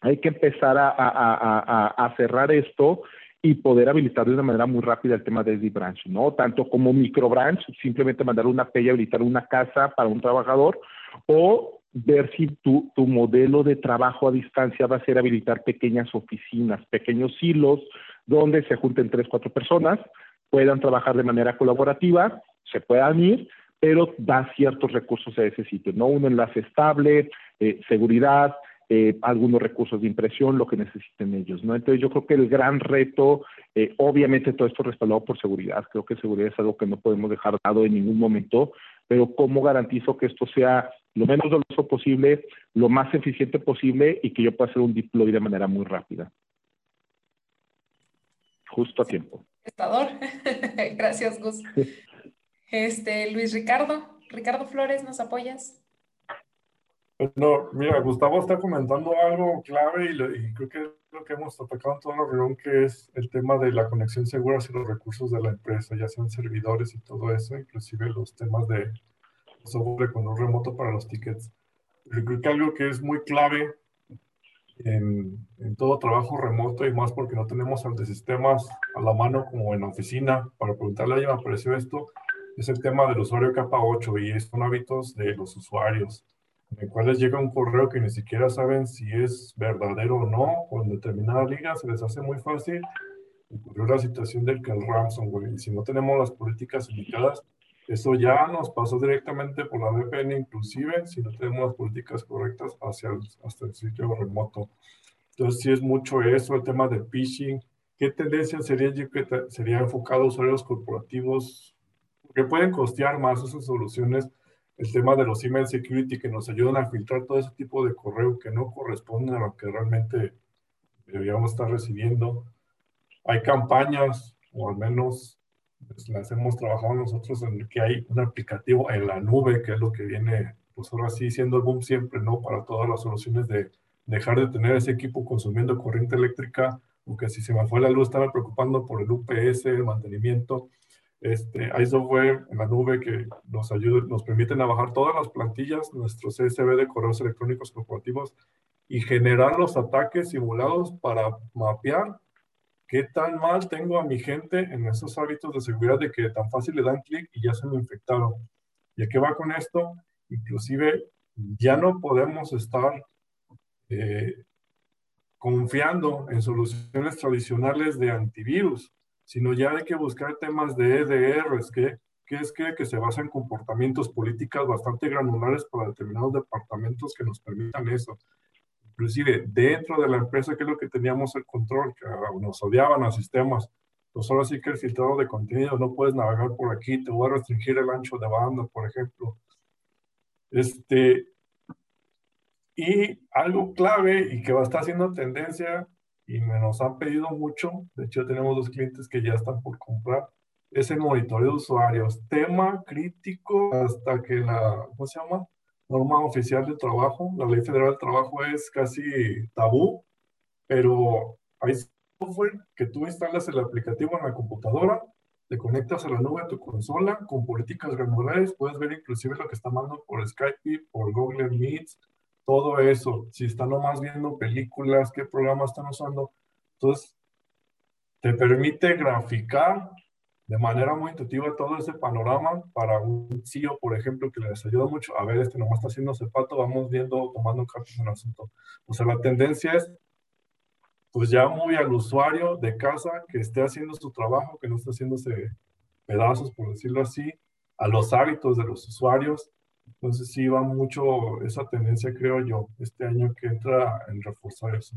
hay que empezar a, a, a, a cerrar esto y poder habilitar de una manera muy rápida el tema de SD Branch, ¿no? Tanto como micro branch, simplemente mandar una P y habilitar una casa para un trabajador, o ver si tu, tu modelo de trabajo a distancia va a ser habilitar pequeñas oficinas, pequeños silos, donde se junten tres, cuatro personas, puedan trabajar de manera colaborativa, se puedan ir, pero da ciertos recursos a ese sitio, ¿no? Un enlace estable, eh, seguridad, eh, algunos recursos de impresión, lo que necesiten ellos, ¿no? Entonces yo creo que el gran reto, eh, obviamente todo esto respaldado por seguridad, creo que seguridad es algo que no podemos dejar dado en ningún momento, pero cómo garantizo que esto sea lo menos doloroso posible, lo más eficiente posible y que yo pueda hacer un deploy de manera muy rápida. Justo a tiempo. Gracias, Gus. Este, Luis Ricardo, Ricardo Flores, ¿nos apoyas? No, mira, Gustavo está comentando algo clave y, creo que es lo que hemos atacado en toda la reunión, que es el tema de la conexión segura hacia los recursos de la empresa, ya sean servidores y todo eso, inclusive los temas de software con un remoto para los tickets. Creo que algo que es muy clave en, en, todo trabajo remoto y más porque no tenemos de sistemas a la mano como en la oficina para preguntarle, oye, me apareció esto, es el tema del usuario capa 8 y son hábitos de los usuarios en el cual les llega un correo que ni siquiera saben si es verdadero o no, o en determinada liga se les hace muy fácil. Ocurrió la situación del que el ransomware, y si no tenemos las políticas indicadas, eso ya nos pasó directamente por la VPN, inclusive si no tenemos las políticas correctas hacia el, hasta el sitio remoto. Entonces, sí es mucho eso, el tema del phishing, ¿qué tendencia sería sería enfocado a usuarios corporativos que pueden costear más esas soluciones? El tema de los email security que nos ayudan a filtrar todo ese tipo de correo que no corresponden a lo que realmente deberíamos estar recibiendo. Hay campañas, o al menos pues, las hemos trabajado nosotros en que hay un aplicativo en la nube, que es lo que viene, pues ahora sí, siendo el boom siempre, ¿no? Para todas las soluciones de dejar de tener ese equipo consumiendo corriente eléctrica, o que si se me fue la luz estaba preocupando por el UPS, el mantenimiento. Este, hay software en la nube que nos ayuda, nos permiten bajar todas las plantillas, nuestros CSV de correos electrónicos corporativos y generar los ataques simulados para mapear qué tan mal tengo a mi gente en esos hábitos de seguridad de que tan fácil le dan clic y ya se me infectaron. ¿Y a qué va con esto? Inclusive ya no podemos estar eh, confiando en soluciones tradicionales de antivirus, sino ya hay que buscar temas de EDRs, que, que es que, que se basa en comportamientos políticas bastante granulares para determinados departamentos que nos permitan eso inclusive dentro de la empresa, que es lo que teníamos el control, que nos odiaban a sistemas. Pues ahora sí que el filtrado de contenido, no puedes navegar por aquí, te voy a restringir el ancho de banda, por ejemplo. Este, y algo clave y que va a estar haciendo tendencia y me nos han pedido mucho, de hecho tenemos dos clientes que ya están por comprar, es el monitoreo de usuarios. Tema crítico hasta que la, ¿cómo se llama? Norma oficial de trabajo, la ley federal del trabajo es casi tabú, pero hay software que tú instalas el aplicativo en la computadora, te conectas a la nube de tu consola con políticas granulares, puedes ver inclusive lo que está mandando por Skype, por Google Meets, todo eso, si están nomás viendo películas, qué programas están usando. Entonces, te permite graficar de manera muy intuitiva todo ese panorama para un CEO, por ejemplo, que les ayuda mucho. A ver, este nomás está haciendo zapato, vamos viendo, tomando cartas en el asunto. O sea, la tendencia es, pues ya muy al usuario de casa que esté haciendo su trabajo, que no esté haciéndose pedazos, por decirlo así, a los hábitos de los usuarios. Entonces sí va mucho esa tendencia, creo yo, este año que entra en reforzar eso.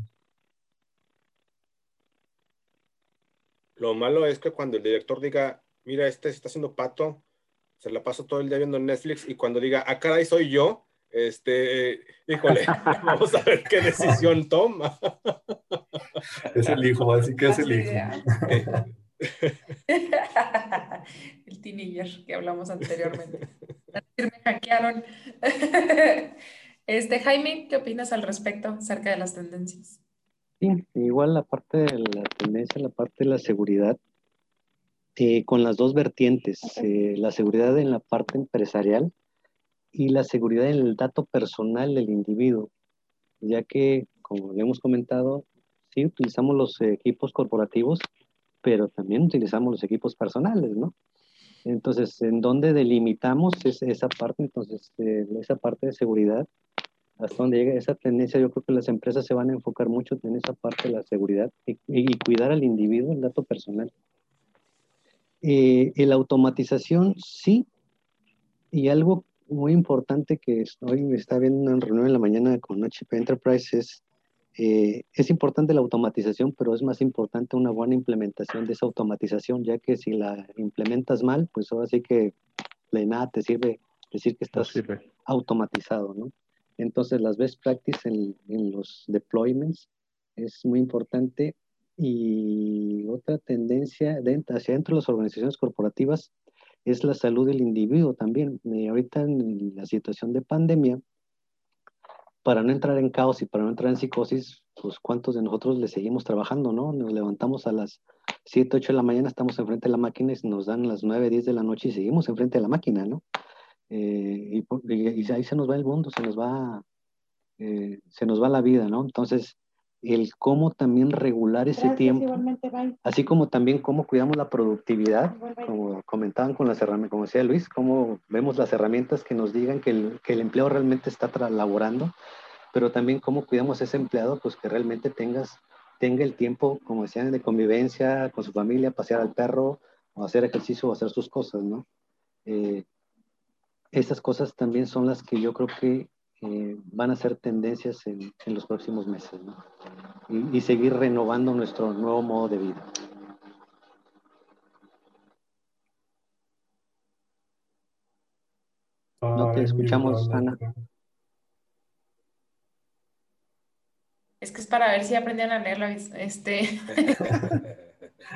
Lo malo es que cuando el director diga, mira, este está haciendo pato, se la paso todo el día viendo Netflix y cuando diga, ah, caray, soy yo, este, híjole, vamos a ver qué decisión toma. Es el hijo, así que es el hijo. el teenager que hablamos anteriormente. Me hackearon. Este, Jaime, ¿qué opinas al respecto acerca de las tendencias? Sí, igual la parte de la tendencia, la parte de la seguridad, eh, con las dos vertientes, eh, la seguridad en la parte empresarial y la seguridad en el dato personal del individuo, ya que, como le hemos comentado, sí utilizamos los equipos corporativos, pero también utilizamos los equipos personales, ¿no? Entonces, ¿en dónde delimitamos esa parte? Entonces, eh, esa parte de seguridad hasta donde llega esa tendencia, yo creo que las empresas se van a enfocar mucho en esa parte de la seguridad y, cuidar al individuo, el dato personal. Eh, la automatización, sí, y algo muy importante que hoy está viendo una reunión en la mañana con HP Enterprise es, eh, es importante la automatización, pero es más importante una buena implementación de esa automatización, ya que si la implementas mal, pues ahora sí que de nada te sirve decir que estás automatizado, ¿no? Entonces, las best practices en, los deployments es muy importante. Y otra tendencia hacia dentro de las organizaciones corporativas es la salud del individuo también. Eh, ahorita en la situación de pandemia, para no entrar en caos y para no entrar en psicosis, pues cuántos de nosotros le seguimos trabajando, ¿no? Nos levantamos a las 7, 8 de la mañana, estamos enfrente de la máquina y nos dan las 9, 10 de la noche y seguimos enfrente de la máquina, ¿no? Eh, y, ahí se nos va el mundo, se nos va, eh, se nos va la vida, ¿no? Entonces, el cómo también regular ese tiempo, así como también cómo cuidamos la productividad, como comentaban con las herramientas, como decía Luis, cómo vemos las herramientas que nos digan que el, que el empleo realmente está laborando, pero también cómo cuidamos a ese empleado, pues que realmente tengas, tenga el tiempo, como decían, de convivencia con su familia, pasear al perro, o hacer ejercicio o hacer sus cosas, ¿no? Eh, esas cosas también son las que yo creo que eh, van a ser tendencias en, los próximos meses y, seguir renovando nuestro nuevo modo de vida. No te escuchamos, Ana. Es que es para ver si aprendían a leerlo. Este.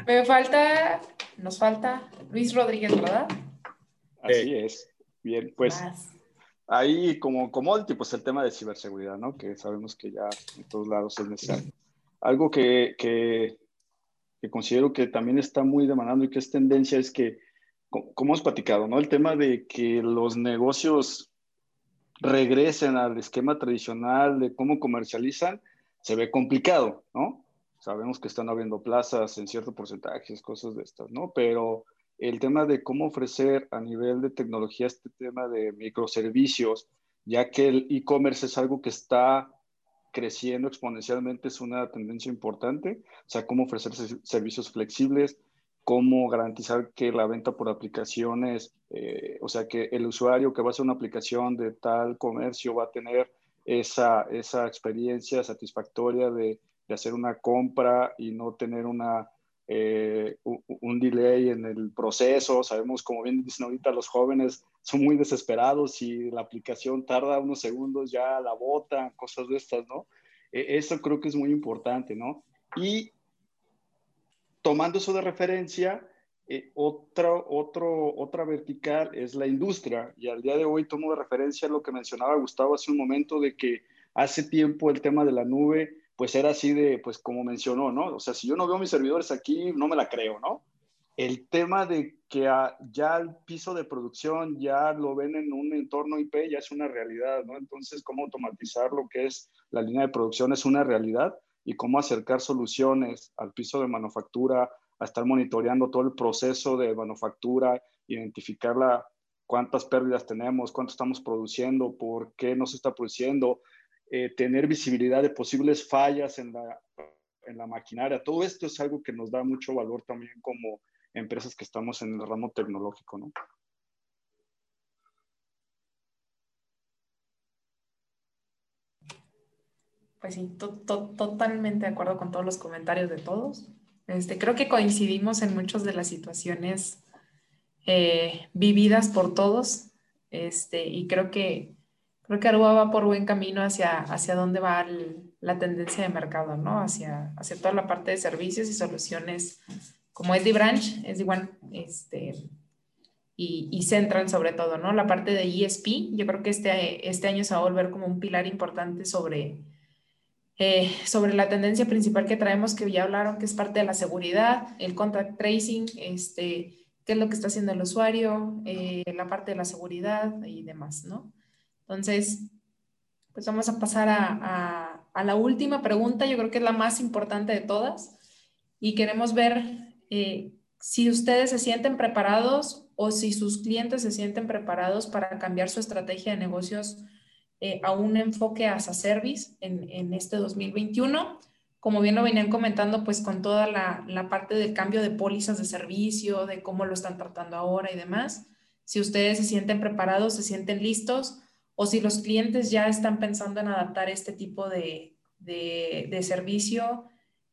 Me falta, nos falta Luis Rodríguez, ¿verdad? Así es. Bien, pues ahí como commodity, pues el tema de ciberseguridad, ¿no? Que sabemos que ya en todos lados es necesario. Algo que, que, que considero que también está muy demandando y que es tendencia es que, como hemos platicado, ¿no? El tema de que los negocios regresen al esquema tradicional de cómo comercializan, se ve complicado, ¿no? Sabemos que están abriendo plazas en cierto porcentaje, cosas de estas, ¿no? Pero el tema de cómo ofrecer a nivel de tecnología este tema de microservicios, ya que el e-commerce es algo que está creciendo exponencialmente, es una tendencia importante, o sea, cómo ofrecer servicios flexibles, cómo garantizar que la venta por aplicaciones, eh, o sea, que el usuario que va a hacer una aplicación de tal comercio va a tener esa, esa experiencia satisfactoria de, de hacer una compra y no tener una eh, un, delay en el proceso. Sabemos, como bien dicen ahorita, los jóvenes son muy desesperados y la aplicación tarda unos segundos, ya la botan, cosas de estas, ¿no? E, eso creo que es muy importante, ¿no? Y tomando eso de referencia, eh, otra, otro, otra vertical es la industria. Y al día de hoy tomo de referencia lo que mencionaba Gustavo hace un momento de que hace tiempo el tema de la nube pues era así de, pues como mencionó, ¿no? O sea, si yo no veo mis servidores aquí, no me la creo, ¿no? El tema de que ya el piso de producción ya lo ven en un entorno IP ya es una realidad, ¿no? Entonces, cómo automatizar lo que es la línea de producción es una realidad y cómo acercar soluciones al piso de manufactura, a estar monitoreando todo el proceso de manufactura, identificar la, cuántas pérdidas tenemos, cuánto estamos produciendo, por qué no se está produciendo, eh, tener visibilidad de posibles fallas en la, en la maquinaria. Todo esto es algo que nos da mucho valor también como empresas que estamos en el ramo tecnológico, ¿no? Pues sí, totalmente de acuerdo con todos los comentarios de todos. Este, creo que coincidimos en muchas de las situaciones eh, vividas por todos este, y creo que creo que Aruba va por buen camino hacia, hacia dónde va la tendencia de mercado, ¿no? Hacia, hacia toda la parte de servicios y soluciones como SD Branch, SD One, este, y, y, Central sobre todo, ¿no? La parte de ESP, yo creo que este, este año se va a volver como un pilar importante sobre, eh, sobre la tendencia principal que traemos, que ya hablaron, que es parte de la seguridad, el contact tracing, este, qué es lo que está haciendo el usuario, eh, la parte de la seguridad y demás, ¿no? Entonces, pues vamos a pasar a, la última pregunta, yo creo que es la más importante de todas, y queremos ver eh, si ustedes se sienten preparados o si sus clientes se sienten preparados para cambiar su estrategia de negocios eh, a un enfoque as a service en, este 2021. Como bien lo venían comentando, pues con toda la, la parte del cambio de pólizas de servicio, de cómo lo están tratando ahora y demás. Si ustedes se sienten preparados, se sienten listos, o si los clientes ya están pensando en adaptar este tipo de, servicio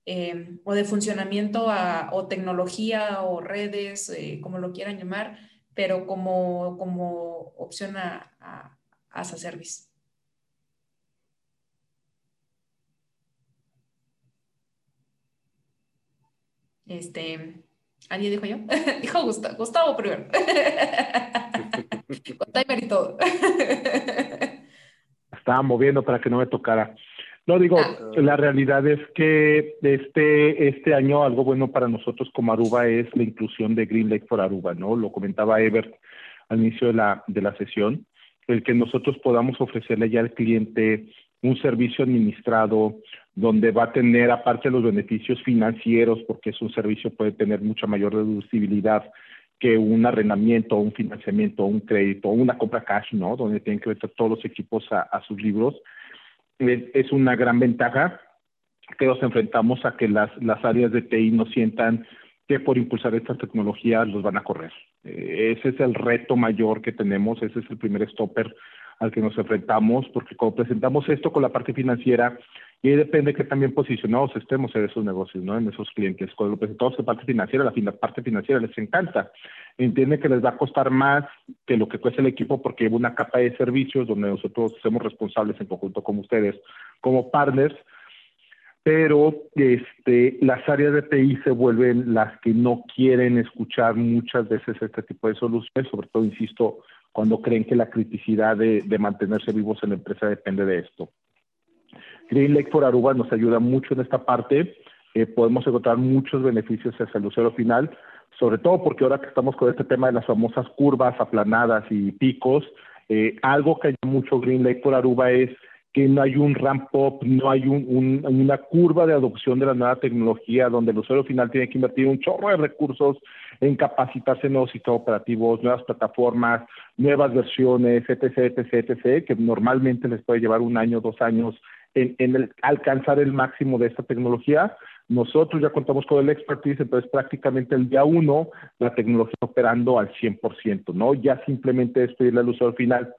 eh, o de funcionamiento o tecnología o redes, eh, como lo quieran llamar, pero como, como opción a, a, a service. Este, ¿alguien dijo yo? dijo Gustavo, Gustavo primero. Con timer y todo. Estaba moviendo para que no me tocara. No digo, ah. la realidad es que este, este año algo bueno para nosotros como Aruba es la inclusión de Green Lake for Aruba, ¿no? Lo comentaba Ever al inicio de la, de la sesión, el que nosotros podamos ofrecerle ya al cliente un servicio administrado donde va a tener, aparte de los beneficios financieros, porque es un servicio puede tener mucha mayor deducibilidad que un arrendamiento, un financiamiento, un crédito, una compra cash, ¿no? Donde tienen que meter todos los equipos a, sus libros. Es, una gran ventaja que nos enfrentamos a que las, las áreas de TI no sientan que por impulsar estas tecnologías los van a correr. Eh, ese es el reto mayor que tenemos, ese es el primer stopper al que nos enfrentamos, porque cuando presentamos esto con la parte financiera, y ahí depende que también posicionados estemos en esos negocios, ¿no? En esos clientes. Cuando presentamos en parte financiera, la, parte financiera les encanta. Entiende que les va a costar más que lo que cuesta el equipo porque lleva una capa de servicios donde nosotros somos responsables en conjunto con ustedes como partners, pero este, las áreas de TI se vuelven las que no quieren escuchar muchas veces este tipo de soluciones, sobre todo, insisto, cuando creen que la criticidad de mantenerse vivos en la empresa depende de esto. Green Lake for Aruba nos ayuda mucho en esta parte. Eh, podemos encontrar muchos beneficios hacia el usuario final, sobre todo porque ahora que estamos con este tema de las famosas curvas aplanadas y picos, eh, algo que hay mucho Green Lake for Aruba es que no hay un ramp up, no hay un, una curva de adopción de la nueva tecnología donde el usuario final tiene que invertir un chorro de recursos en capacitarse en nuevos sistemas operativos, nuevas plataformas, nuevas versiones, etc., etc., etc., que normalmente les puede llevar un año, dos años en, alcanzar el máximo de esta tecnología. Nosotros ya contamos con el expertise, entonces prácticamente el día uno la tecnología operando al 100%, ¿no? Ya simplemente es pedirle al usuario final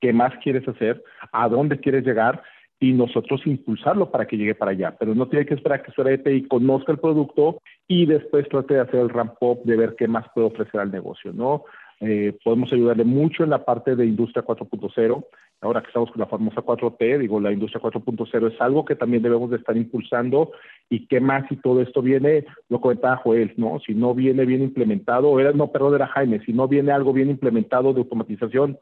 qué más quieres hacer, a dónde quieres llegar y nosotros impulsarlo para que llegue para allá. Pero no tiene que esperar que su y conozca el producto y después trate de hacer el ramp up de ver qué más puede ofrecer al negocio, ¿no? Eh, podemos ayudarle mucho en la parte de industria 4.0. Ahora que estamos con la famosa 4T, digo, la industria 4.0 es algo que también debemos de estar impulsando y qué más si todo esto viene, lo comentaba Joel, ¿no? Si no viene bien implementado, era, no, perdón, era Jaime, si no viene algo bien implementado de automatización,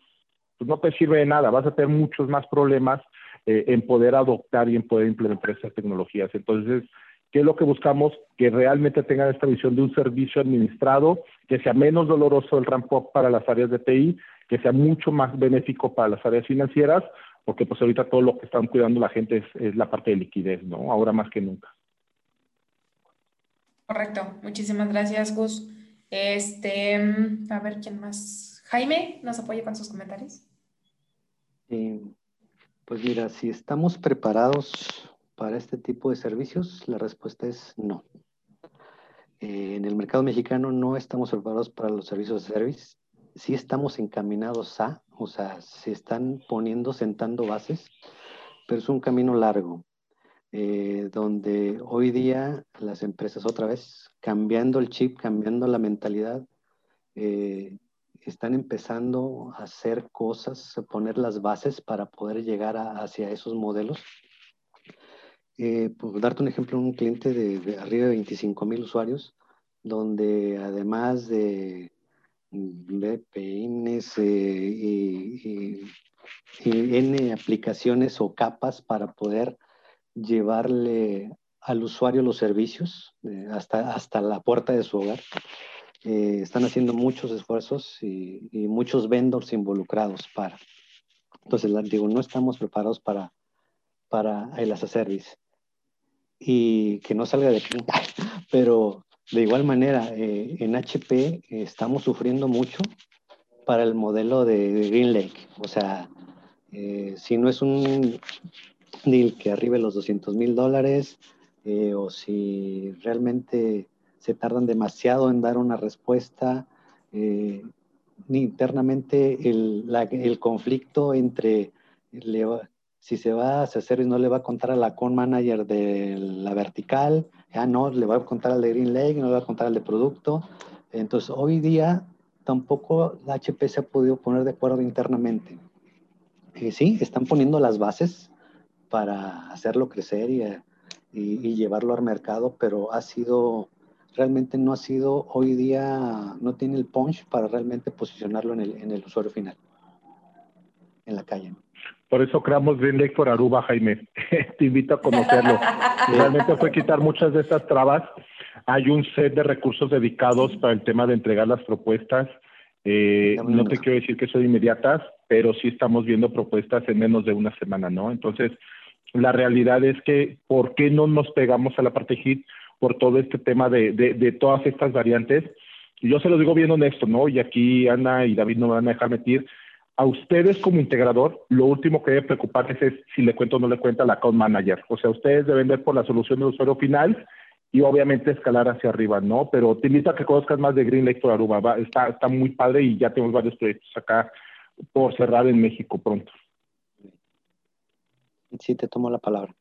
pues no te sirve de nada, vas a tener muchos más problemas eh, en poder adoptar y en poder implementar esas tecnologías. Entonces, ¿Qué es lo que buscamos? Que realmente tengan esta visión de un servicio administrado, que sea menos doloroso el ramp up para las áreas de TI, que sea mucho más benéfico para las áreas financieras, porque pues ahorita todo lo que están cuidando la gente es, la parte de liquidez, ¿no? Ahora más que nunca. Correcto. Muchísimas gracias, Gus. Este, a ver quién más. Jaime, ¿nos apoya con sus comentarios? Eh, pues mira, si estamos preparados para este tipo de servicios? La respuesta es no. Eh, en el mercado mexicano no estamos preparados para los servicios de service. Sí estamos encaminados a, o sea, se están poniendo, sentando bases, pero es un camino largo, eh, donde hoy día las empresas otra vez, cambiando el chip, cambiando la mentalidad, eh, están empezando a hacer cosas, a poner las bases para poder llegar hacia esos modelos. Eh, por darte un ejemplo, un cliente de, arriba de 25 mil usuarios, donde además de VPNs eh, y, N aplicaciones o capas para poder llevarle al usuario los servicios eh, hasta, hasta la puerta de su hogar. están haciendo muchos esfuerzos y, muchos vendors involucrados para. Entonces, digo, no estamos preparados para, para el as a service y que no salga de aquí. Pero de igual manera, eh, en HP estamos sufriendo mucho para el modelo de, Green Lake. O sea, eh, si no es un deal que arribe los 200 mil dólares eh, o si realmente se tardan demasiado en dar una respuesta, internamente el, el conflicto entre si se va a y no le va a contar a la con manager de la vertical, ya no, le va a contar al de Green Lake, no le va a contar al de producto. Entonces, hoy día tampoco la HP se ha podido poner de acuerdo internamente. Eh, sí, están poniendo las bases para hacerlo crecer y, llevarlo al mercado, pero ha sido, realmente no ha sido, hoy día no tiene el punch para realmente posicionarlo en el usuario final, en la calle. Por eso creamos Green Lake for Aruba, Jaime. Te invito a conocerlo. Realmente fue quitar muchas de estas trabas. Hay un set de recursos dedicados para el tema de entregar las propuestas. Eh, no te quiero decir que son inmediatas, pero sí estamos viendo propuestas en menos de una semana, ¿no? Entonces, la realidad es que, ¿por qué no nos pegamos a la parte HIT por todo este tema de, de, de todas estas variantes? Yo se lo digo bien honesto, ¿no? Y aquí Ana y David no me van a dejar mentir a ustedes como integrador, lo último que debe preocuparles es si le cuento o no le cuenta la account manager. O sea, ustedes deben ver por la solución del usuario final y obviamente escalar hacia arriba, ¿no? Pero te invito a que conozcas más de Green Lake por Aruba. está, está muy padre y ya tenemos varios proyectos acá por cerrar en México pronto. Sí, te tomo la palabra.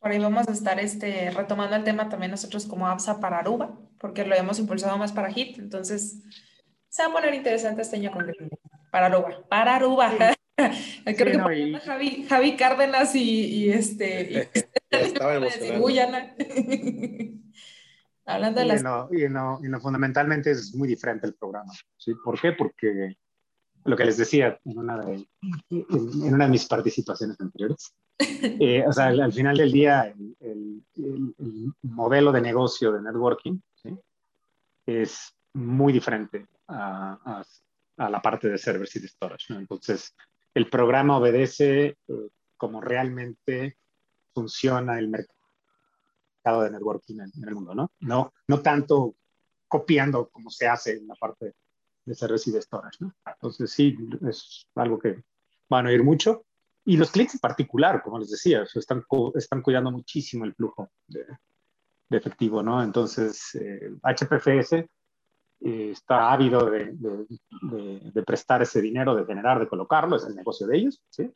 Por ahí vamos a estar este, retomando el tema también nosotros como APSA para Aruba, porque lo hemos impulsado más para HIT, entonces se va a poner interesante este año con para Aruba, para Aruba. Creo que no, Javi, Javi, Cárdenas y, y este y, estaba Hablando de las... Y no, y no, fundamentalmente es muy diferente el programa. ¿sí? ¿Por qué? Porque lo que les decía en una de, en, una de mis participaciones anteriores, eh, o sea, al, final del día, el, el, modelo de negocio de networking ¿sí? es muy diferente a, a, la parte de servers y de storage. ¿no? Entonces, el programa obedece eh, como realmente funciona el mercado de networking en, el mundo, ¿no? ¿no? No tanto copiando como se hace en la parte de servers y de storage, ¿no? Entonces sí, es algo que van a oír mucho. Y los clientes en particular, como les decía, están, están cuidando muchísimo el flujo de, de efectivo, ¿no? Entonces, HPFS eh, está ávido de, de, de, prestar ese dinero, de generar, de colocarlo, es el negocio de ellos, ¿sí?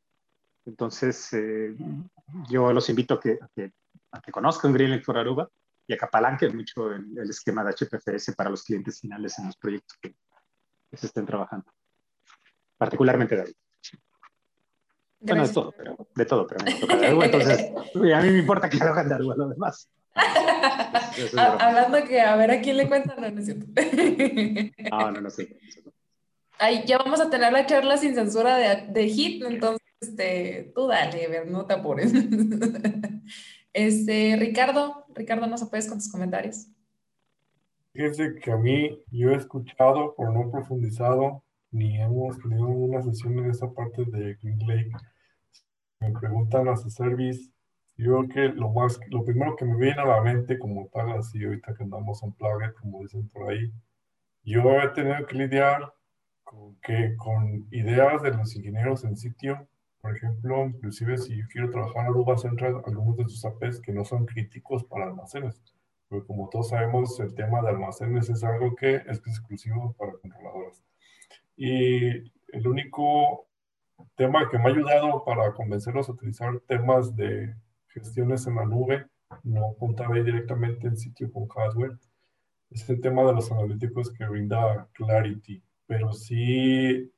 Entonces, eh, yo los invito a que, a que, conozcan Greenlink for Aruba y a que apalanquen mucho el, el, esquema de HPFS para los clientes finales en los proyectos que, se estén trabajando. Particularmente de Aruba. Bueno, de todo, pero, de todo, pero me toca de Aruba, entonces a mí me importa que lo hagan de Aruba, lo demás. Hablando que a ver a quién le cuentan, no, no es cierto. no, no, no sé. Ay, ya vamos a tener la charla sin censura de, de HIT, entonces este, tú dale, ver, no te apures. Este, Ricardo, Ricardo, ¿nos apoyas con tus comentarios? Fíjense que a mí, yo he escuchado, pero no profundizado, ni hemos tenido una sesión en esa parte de Green Lake. Me preguntan a su service, yo creo que lo más, lo primero que me viene a la mente como tal, así ahorita que andamos en plague, como dicen por ahí, yo he tenido que lidiar con, que, con ideas de los ingenieros en sitio por ejemplo, inclusive si yo quiero trabajar en Aruba Central, algunos de sus APs que no son críticos para almacenes. Pero como todos sabemos, el tema de almacenes es algo que es exclusivo para controladoras. Y el único tema que me ha ayudado para convencerlos a utilizar temas de gestiones en la nube, no contaba directamente en sitio con hardware, es el tema de los analíticos que brinda Clarity. Pero sí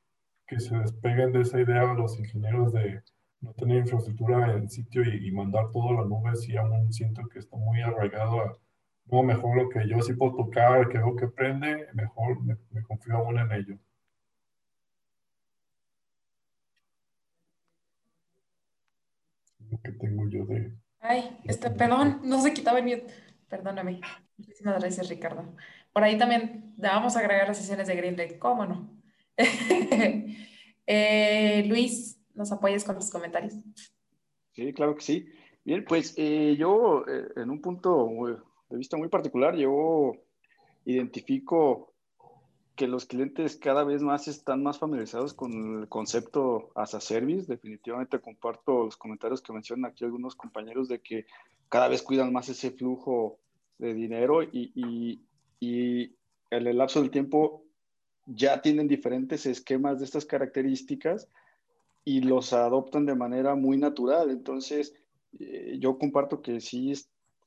que se despeguen de esa idea los ingenieros de no tener infraestructura en sitio y, mandar todo a la nube, si aún siento que está muy arraigado a, no, mejor lo que yo sí puedo tocar, que veo que prende, mejor me, confío aún en ello. Lo que tengo yo de... Ay, este, perdón, no se quitaba el miedo. Perdóname. Muchísimas gracias, Ricardo. Por ahí también vamos a agregar las sesiones de Green Day, ¿cómo no? Eh, Luis, ¿nos apoyas con los comentarios? Sí, claro que sí. Bien, pues eh, yo eh, en un punto de vista muy particular, yo identifico que los clientes cada vez más están más familiarizados con el concepto as a service. Definitivamente comparto los comentarios que mencionan aquí algunos compañeros de que cada vez cuidan más ese flujo de dinero y, y, en el lapso del tiempo ya tienen diferentes esquemas de estas características y los adoptan de manera muy natural. Entonces, eh, yo comparto que sí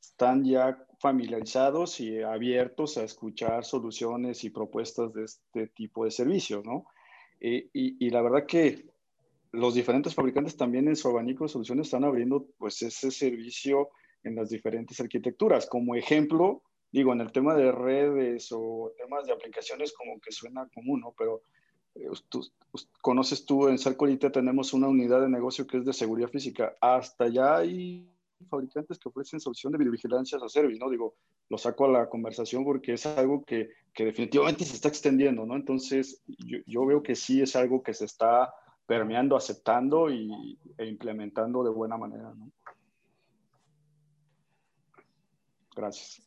están ya familiarizados y abiertos a escuchar soluciones y propuestas de este tipo de servicios, ¿no? Eh, y, la verdad que los diferentes fabricantes también en su abanico de soluciones están abriendo pues ese servicio en las diferentes arquitecturas. Como ejemplo, digo, en el tema de redes o temas de aplicaciones como que suena común, ¿no? Pero eh, tú, conoces tú, en Cercolita tenemos una unidad de negocio que es de seguridad física. Hasta ya hay fabricantes que ofrecen solución de videovigilancia a service, ¿no? Digo, lo saco a la conversación porque es algo que, que definitivamente se está extendiendo, ¿no? Entonces, yo, yo, veo que sí es algo que se está permeando, aceptando y, e implementando de buena manera, ¿no? Gracias.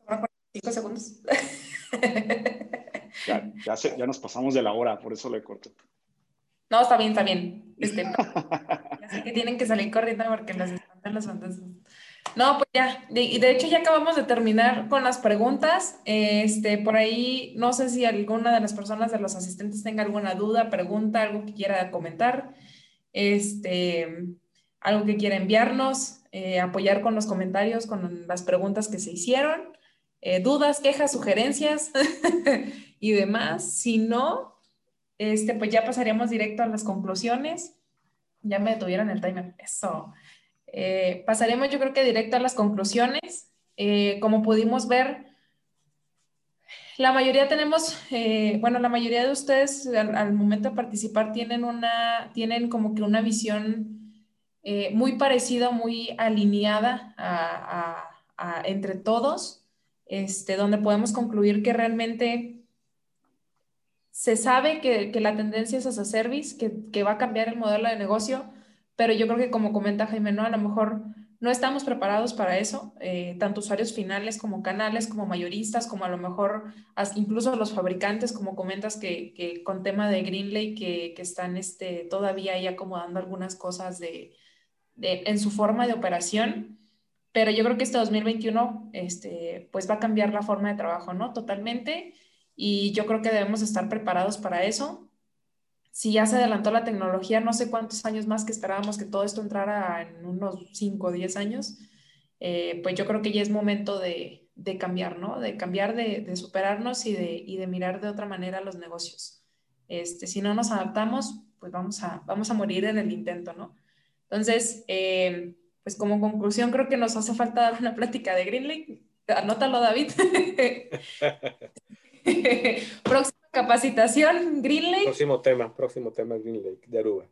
Cinco segundos. ya, ya, ya, nos pasamos de la hora, por eso le corto. No, está bien, está bien. Este, ya sé que tienen que salir corriendo porque las espantan las ondas. No, pues ya, y de, hecho ya acabamos de terminar con las preguntas. Este, por ahí, no sé si alguna de las personas de los asistentes tenga alguna duda, pregunta, algo que quiera comentar, este, algo que quiera enviarnos, eh, apoyar con los comentarios, con las preguntas que se hicieron, eh, dudas, quejas, sugerencias y demás. Si no, este, pues ya pasaríamos directo a las conclusiones. Ya me detuvieron el timer. Eso. Eh, pasaremos yo creo que directo a las conclusiones. Eh, como pudimos ver, la mayoría tenemos, eh, bueno, la mayoría de ustedes al, momento de participar tienen una, tienen como que una visión muy parecida, muy alineada entre todos, este, donde podemos concluir que realmente se sabe que, que la tendencia es a service, que, que va a cambiar el modelo de negocio, pero yo creo que como comenta Jaime, ¿no? A lo mejor no estamos preparados para eso, eh, tanto usuarios finales como canales, como mayoristas, como a lo mejor incluso los fabricantes, como comentas que, que con tema de Greenlake, que, que, están este, todavía ahí acomodando algunas cosas de, de, en su forma de operación. Pero yo creo que este 2021 este, pues va a cambiar la forma de trabajo, ¿no? Totalmente. Y yo creo que debemos estar preparados para eso si ya se adelantó la tecnología, no sé cuántos años más que esperábamos que todo esto entrara en unos 5 o 10 años, eh, pues yo creo que ya es momento de, de cambiar, ¿no? De cambiar, de, de superarnos y de, y de, mirar de otra manera los negocios. Este, si no nos adaptamos, pues vamos a, vamos a morir en el intento, ¿no? Entonces, eh, pues como conclusión, creo que nos hace falta dar una plática de Greenlake. Anótalo, David. Próximo Capacitación, Green Lake. Próximo tema, próximo tema, Green Lake, de Aruba.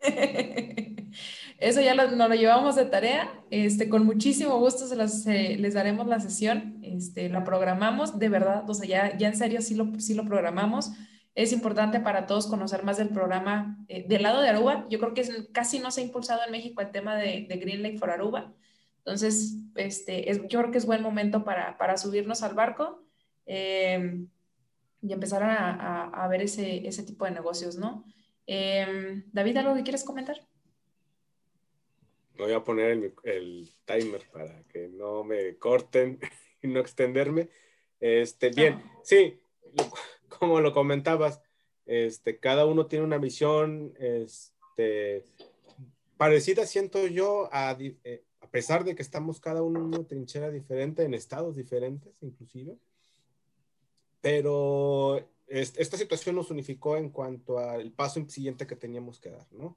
Eso ya lo, nos lo llevamos de tarea. Este, con muchísimo gusto se las, eh, les daremos la sesión. Este, la programamos, de verdad, o sea, ya, ya en serio sí lo, sí lo programamos. Es importante para todos conocer más del programa eh, del lado de Aruba. Yo creo que casi no se ha impulsado en México el tema de, de Green Lake for Aruba. Entonces, este, es, yo creo que es buen momento para, para subirnos al barco. Eh, y empezar a, a, ver ese, ese, tipo de negocios, ¿no? Eh, David, ¿algo que quieres comentar? Voy a poner el, el, timer para que no me corten y no extenderme. Este, bien, sí, como lo comentabas, este, cada uno tiene una visión este, parecida, siento yo, a, eh, a pesar de que estamos cada uno en una trinchera diferente, en estados diferentes inclusive pero esta situación nos unificó en cuanto al paso siguiente que teníamos que dar, ¿no?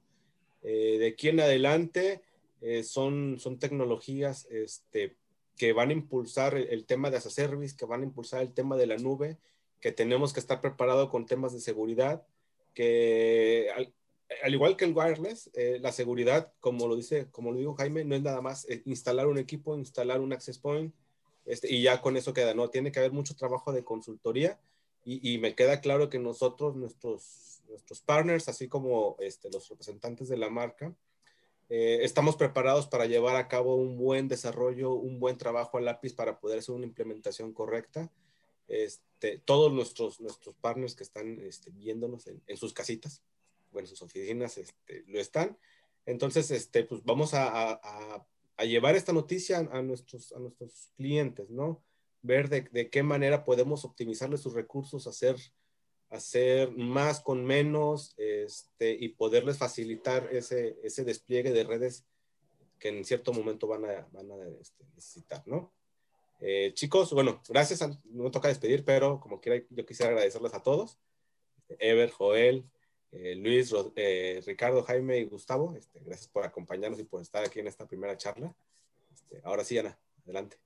Eh, de aquí en adelante eh, son, son tecnologías este, que van a impulsar el, tema de as a service, que van a impulsar el tema de la nube, que tenemos que estar preparados con temas de seguridad, que al, igual que el wireless, eh, la seguridad, como lo dice, como lo dijo Jaime, no es nada más instalar un equipo, instalar un access point, este, y ya con eso queda, ¿no? Tiene que haber mucho trabajo de consultoría y, me queda claro que nosotros, nuestros, nuestros partners, así como este, los representantes de la marca, eh, estamos preparados para llevar a cabo un buen desarrollo, un buen trabajo a lápiz para poder hacer una implementación correcta. Este, todos nuestros, nuestros partners que están este, viéndonos en, sus casitas o en sus oficinas este, lo están. Entonces, este, pues vamos a, a a llevar esta noticia a nuestros, a nuestros clientes, ¿no? Ver de, de qué manera podemos optimizarles sus recursos, hacer, hacer más con menos este, y poderles facilitar ese, ese despliegue de redes que en cierto momento van a, van a este, necesitar, ¿no? Eh, chicos, bueno, gracias, no me toca despedir, pero como quiera, yo quisiera agradecerles a todos, Ever, Joel, eh, Luis, eh, Ricardo, Jaime y Gustavo, este, gracias por acompañarnos y por estar aquí en esta primera charla. Este, ahora sí, Ana, adelante.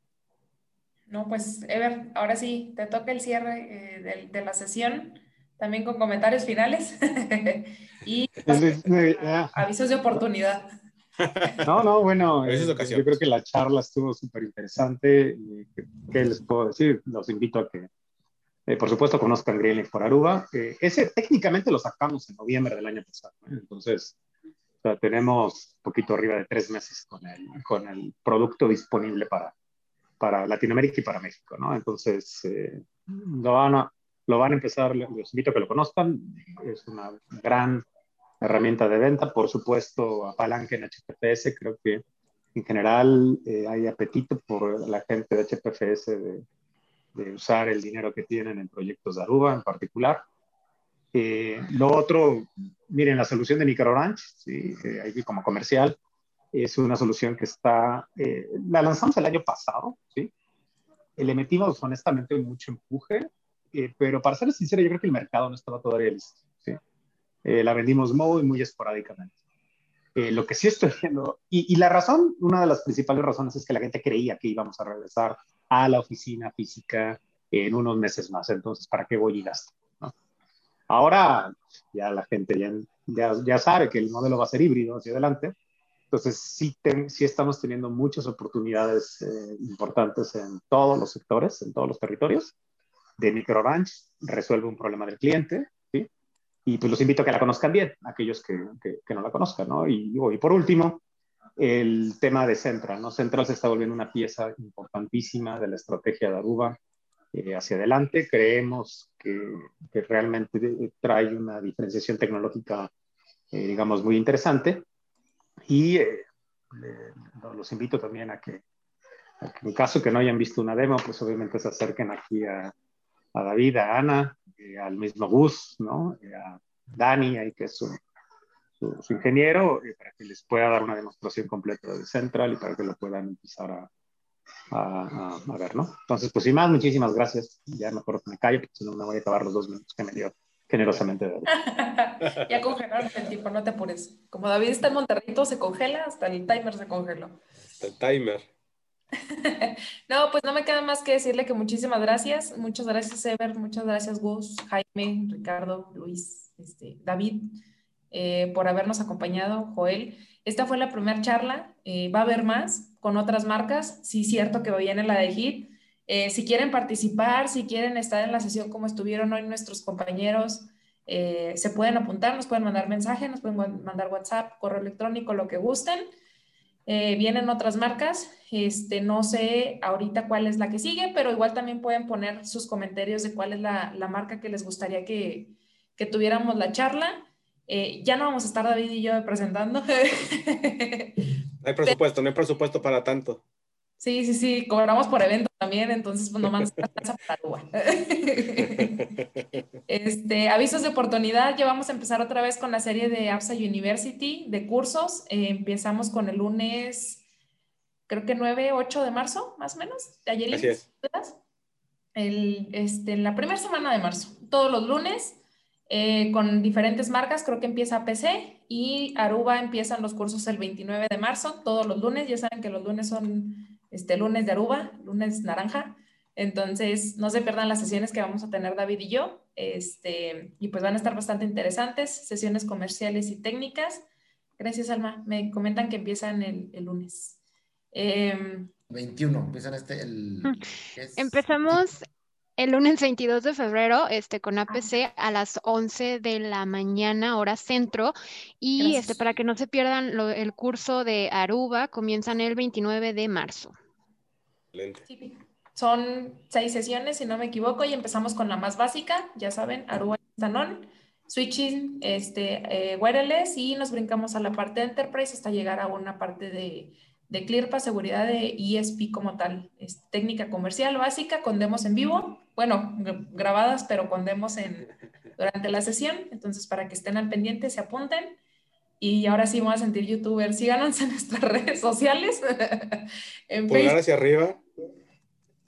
No, pues, Ever, ahora sí, te toca el cierre eh, de, la sesión, también con comentarios finales y avisos de oportunidad. No, no, bueno, yo creo que la charla estuvo súper interesante. ¿Qué les puedo decir? Los invito a que eh, por supuesto, conozcan Green por Aruba. Eh, ese técnicamente lo sacamos en noviembre del año pasado. Entonces, tenemos un poquito arriba de tres meses con el, con el producto disponible para, para Latinoamérica y para México. ¿no? Entonces, eh, lo, van a, lo van a empezar, les invito a que lo conozcan. Es una gran herramienta de venta. Por supuesto, apalanca en HTTPS. Creo que en general eh, hay apetito por la gente de HPFS de, de, usar el dinero que tienen en proyectos de Aruba en particular. Eh, lo otro, miren, la solución de Microorange, ¿sí? Eh, como comercial, es una solución que está, la lanzamos el año pasado, ¿sí? le metimos honestamente mucho empuje, pero para ser sincero, yo creo que el mercado no estaba todavía listo, ¿sí? la vendimos muy, muy esporádicamente. Eh, lo que sí estoy viendo, y, la razón, una de las principales razones es que la gente creía que íbamos a regresar a la oficina física en unos meses más, entonces, ¿para qué voy y gasto? Ahora ya la gente ya, ya, sabe que el modelo va a ser híbrido hacia adelante, entonces sí, sí estamos teniendo muchas oportunidades eh, importantes en todos los sectores, en todos los territorios. De microranch resuelve un problema del cliente, y pues los invito a que la conozcan bien, aquellos que, que, no la conozcan, ¿no? Y, y, por último, el tema de Central, ¿no? Central se está volviendo una pieza importantísima de la estrategia de Aruba eh, hacia adelante. Creemos que, realmente trae una diferenciación tecnológica, eh, digamos, muy interesante. Y eh, los invito también a que, en caso que no hayan visto una demo, pues obviamente se acerquen aquí a, a David, a Ana, eh, al mismo Gus, ¿no? Eh, a Dani, ahí que es su, su, ingeniero, eh, para que les pueda dar una demostración completa de Central y para que lo puedan empezar a, a, a, ver, ¿no? Entonces, pues sin más, muchísimas gracias. Ya mejor me callo, porque si no me voy a acabar los dos minutos que me dio generosamente. ya congelaron el tiempo, no te apures. Como David está en Monterrey, todo se congela, hasta el timer se congeló. el timer. no, pues no me queda más que decirle que muchísimas gracias. Muchas gracias, Ever. Muchas gracias, Gus, Jaime, Ricardo, Luis, este, David, eh, por habernos acompañado, Joel. Esta fue la primera charla. Eh, va a haber más con otras marcas. Sí, cierto que viene la de HIT. Eh, si quieren participar, si quieren estar en la sesión como estuvieron hoy nuestros compañeros, se pueden apuntar, nos pueden mandar mensaje, nos pueden mandar WhatsApp, correo electrónico, lo que gusten. Vienen otras marcas, este, no sé ahorita cuál es la que sigue, pero igual también pueden poner sus comentarios de cuál es la, la marca que les gustaría que, que tuviéramos la charla. Eh, ya no vamos a estar David y yo presentando. No hay presupuesto, no hay presupuesto para tanto. Sí, sí, sí, cobramos por evento también, entonces pues nomás alcanza para este, avisos de oportunidad, ya vamos a empezar otra vez con la serie de APSA University de cursos. Eh, empezamos con el lunes, creo que 9, 8 de marzo, más o menos. Ayer Así es. El, este, la primera semana de marzo, todos los lunes. Eh, con diferentes marcas, creo que empieza PC y Aruba empiezan los cursos el 29 de marzo, todos los lunes, ya saben que los lunes son este lunes de Aruba, lunes naranja. Entonces, no se pierdan las sesiones que vamos a tener David y yo. Este, y pues van a estar bastante interesantes, sesiones comerciales y técnicas. Gracias, Alma. Me comentan que empiezan el, el lunes. 21, em, empiezan este, el... Mm. Empezamos el lunes 22 de febrero este, con APC a las 11 de la mañana, hora centro. Y este, para que no se pierdan el curso de Aruba, comienzan el 29 de marzo. Son seis sesiones, si no me equivoco, y empezamos con la más básica, ya saben, Aruba Instanon, switching, este, eh, wireless, y nos brincamos a la parte de Enterprise hasta llegar a una parte de de CLIRPA, seguridad de ESP como tal. Es técnica comercial básica con demos en vivo, bueno, grabadas, pero con demos en, durante la sesión. Entonces, para que estén al pendiente, se apunten. Y ahora sí vamos a sentir youtubers. Síganos en nuestras redes sociales. en Pulgar hacia arriba.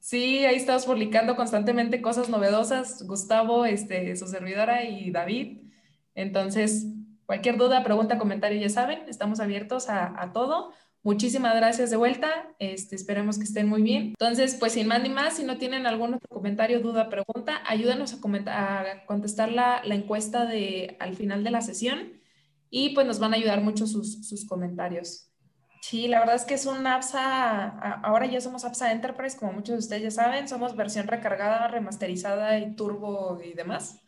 Sí, ahí estamos publicando constantemente cosas novedosas. Gustavo, este, su servidora y David. Entonces, cualquier duda, pregunta, comentario, ya saben, estamos abiertos a, a todo. Muchísimas gracias de vuelta. Este, esperemos que estén muy bien. Entonces, pues sin más ni más, si no tienen algún otro comentario, duda, pregunta, ayúdanos a, a contestar la, la, encuesta de, al final de la sesión y pues nos van a ayudar mucho sus, sus comentarios. Sí, la verdad es que es un APSA, ahora ya somos APSA Enterprise, como muchos de ustedes ya saben, somos versión recargada, remasterizada y turbo y demás.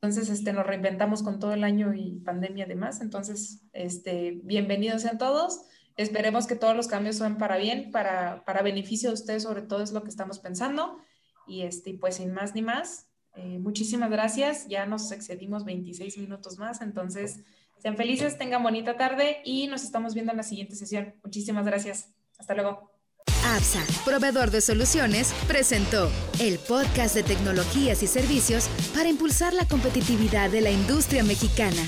Entonces, este, nos reinventamos con todo el año y pandemia y demás. Entonces, este, bienvenidos sean todos. Esperemos que todos los cambios sean para bien, para, para beneficio de ustedes, sobre todo es lo que estamos pensando. Y este, pues sin más ni más, eh, muchísimas gracias. Ya nos excedimos 26 minutos más, entonces sean felices, tengan bonita tarde y nos estamos viendo en la siguiente sesión. Muchísimas gracias. Hasta luego. APSA, proveedor de soluciones, presentó el podcast de tecnologías y servicios para impulsar la competitividad de la industria mexicana.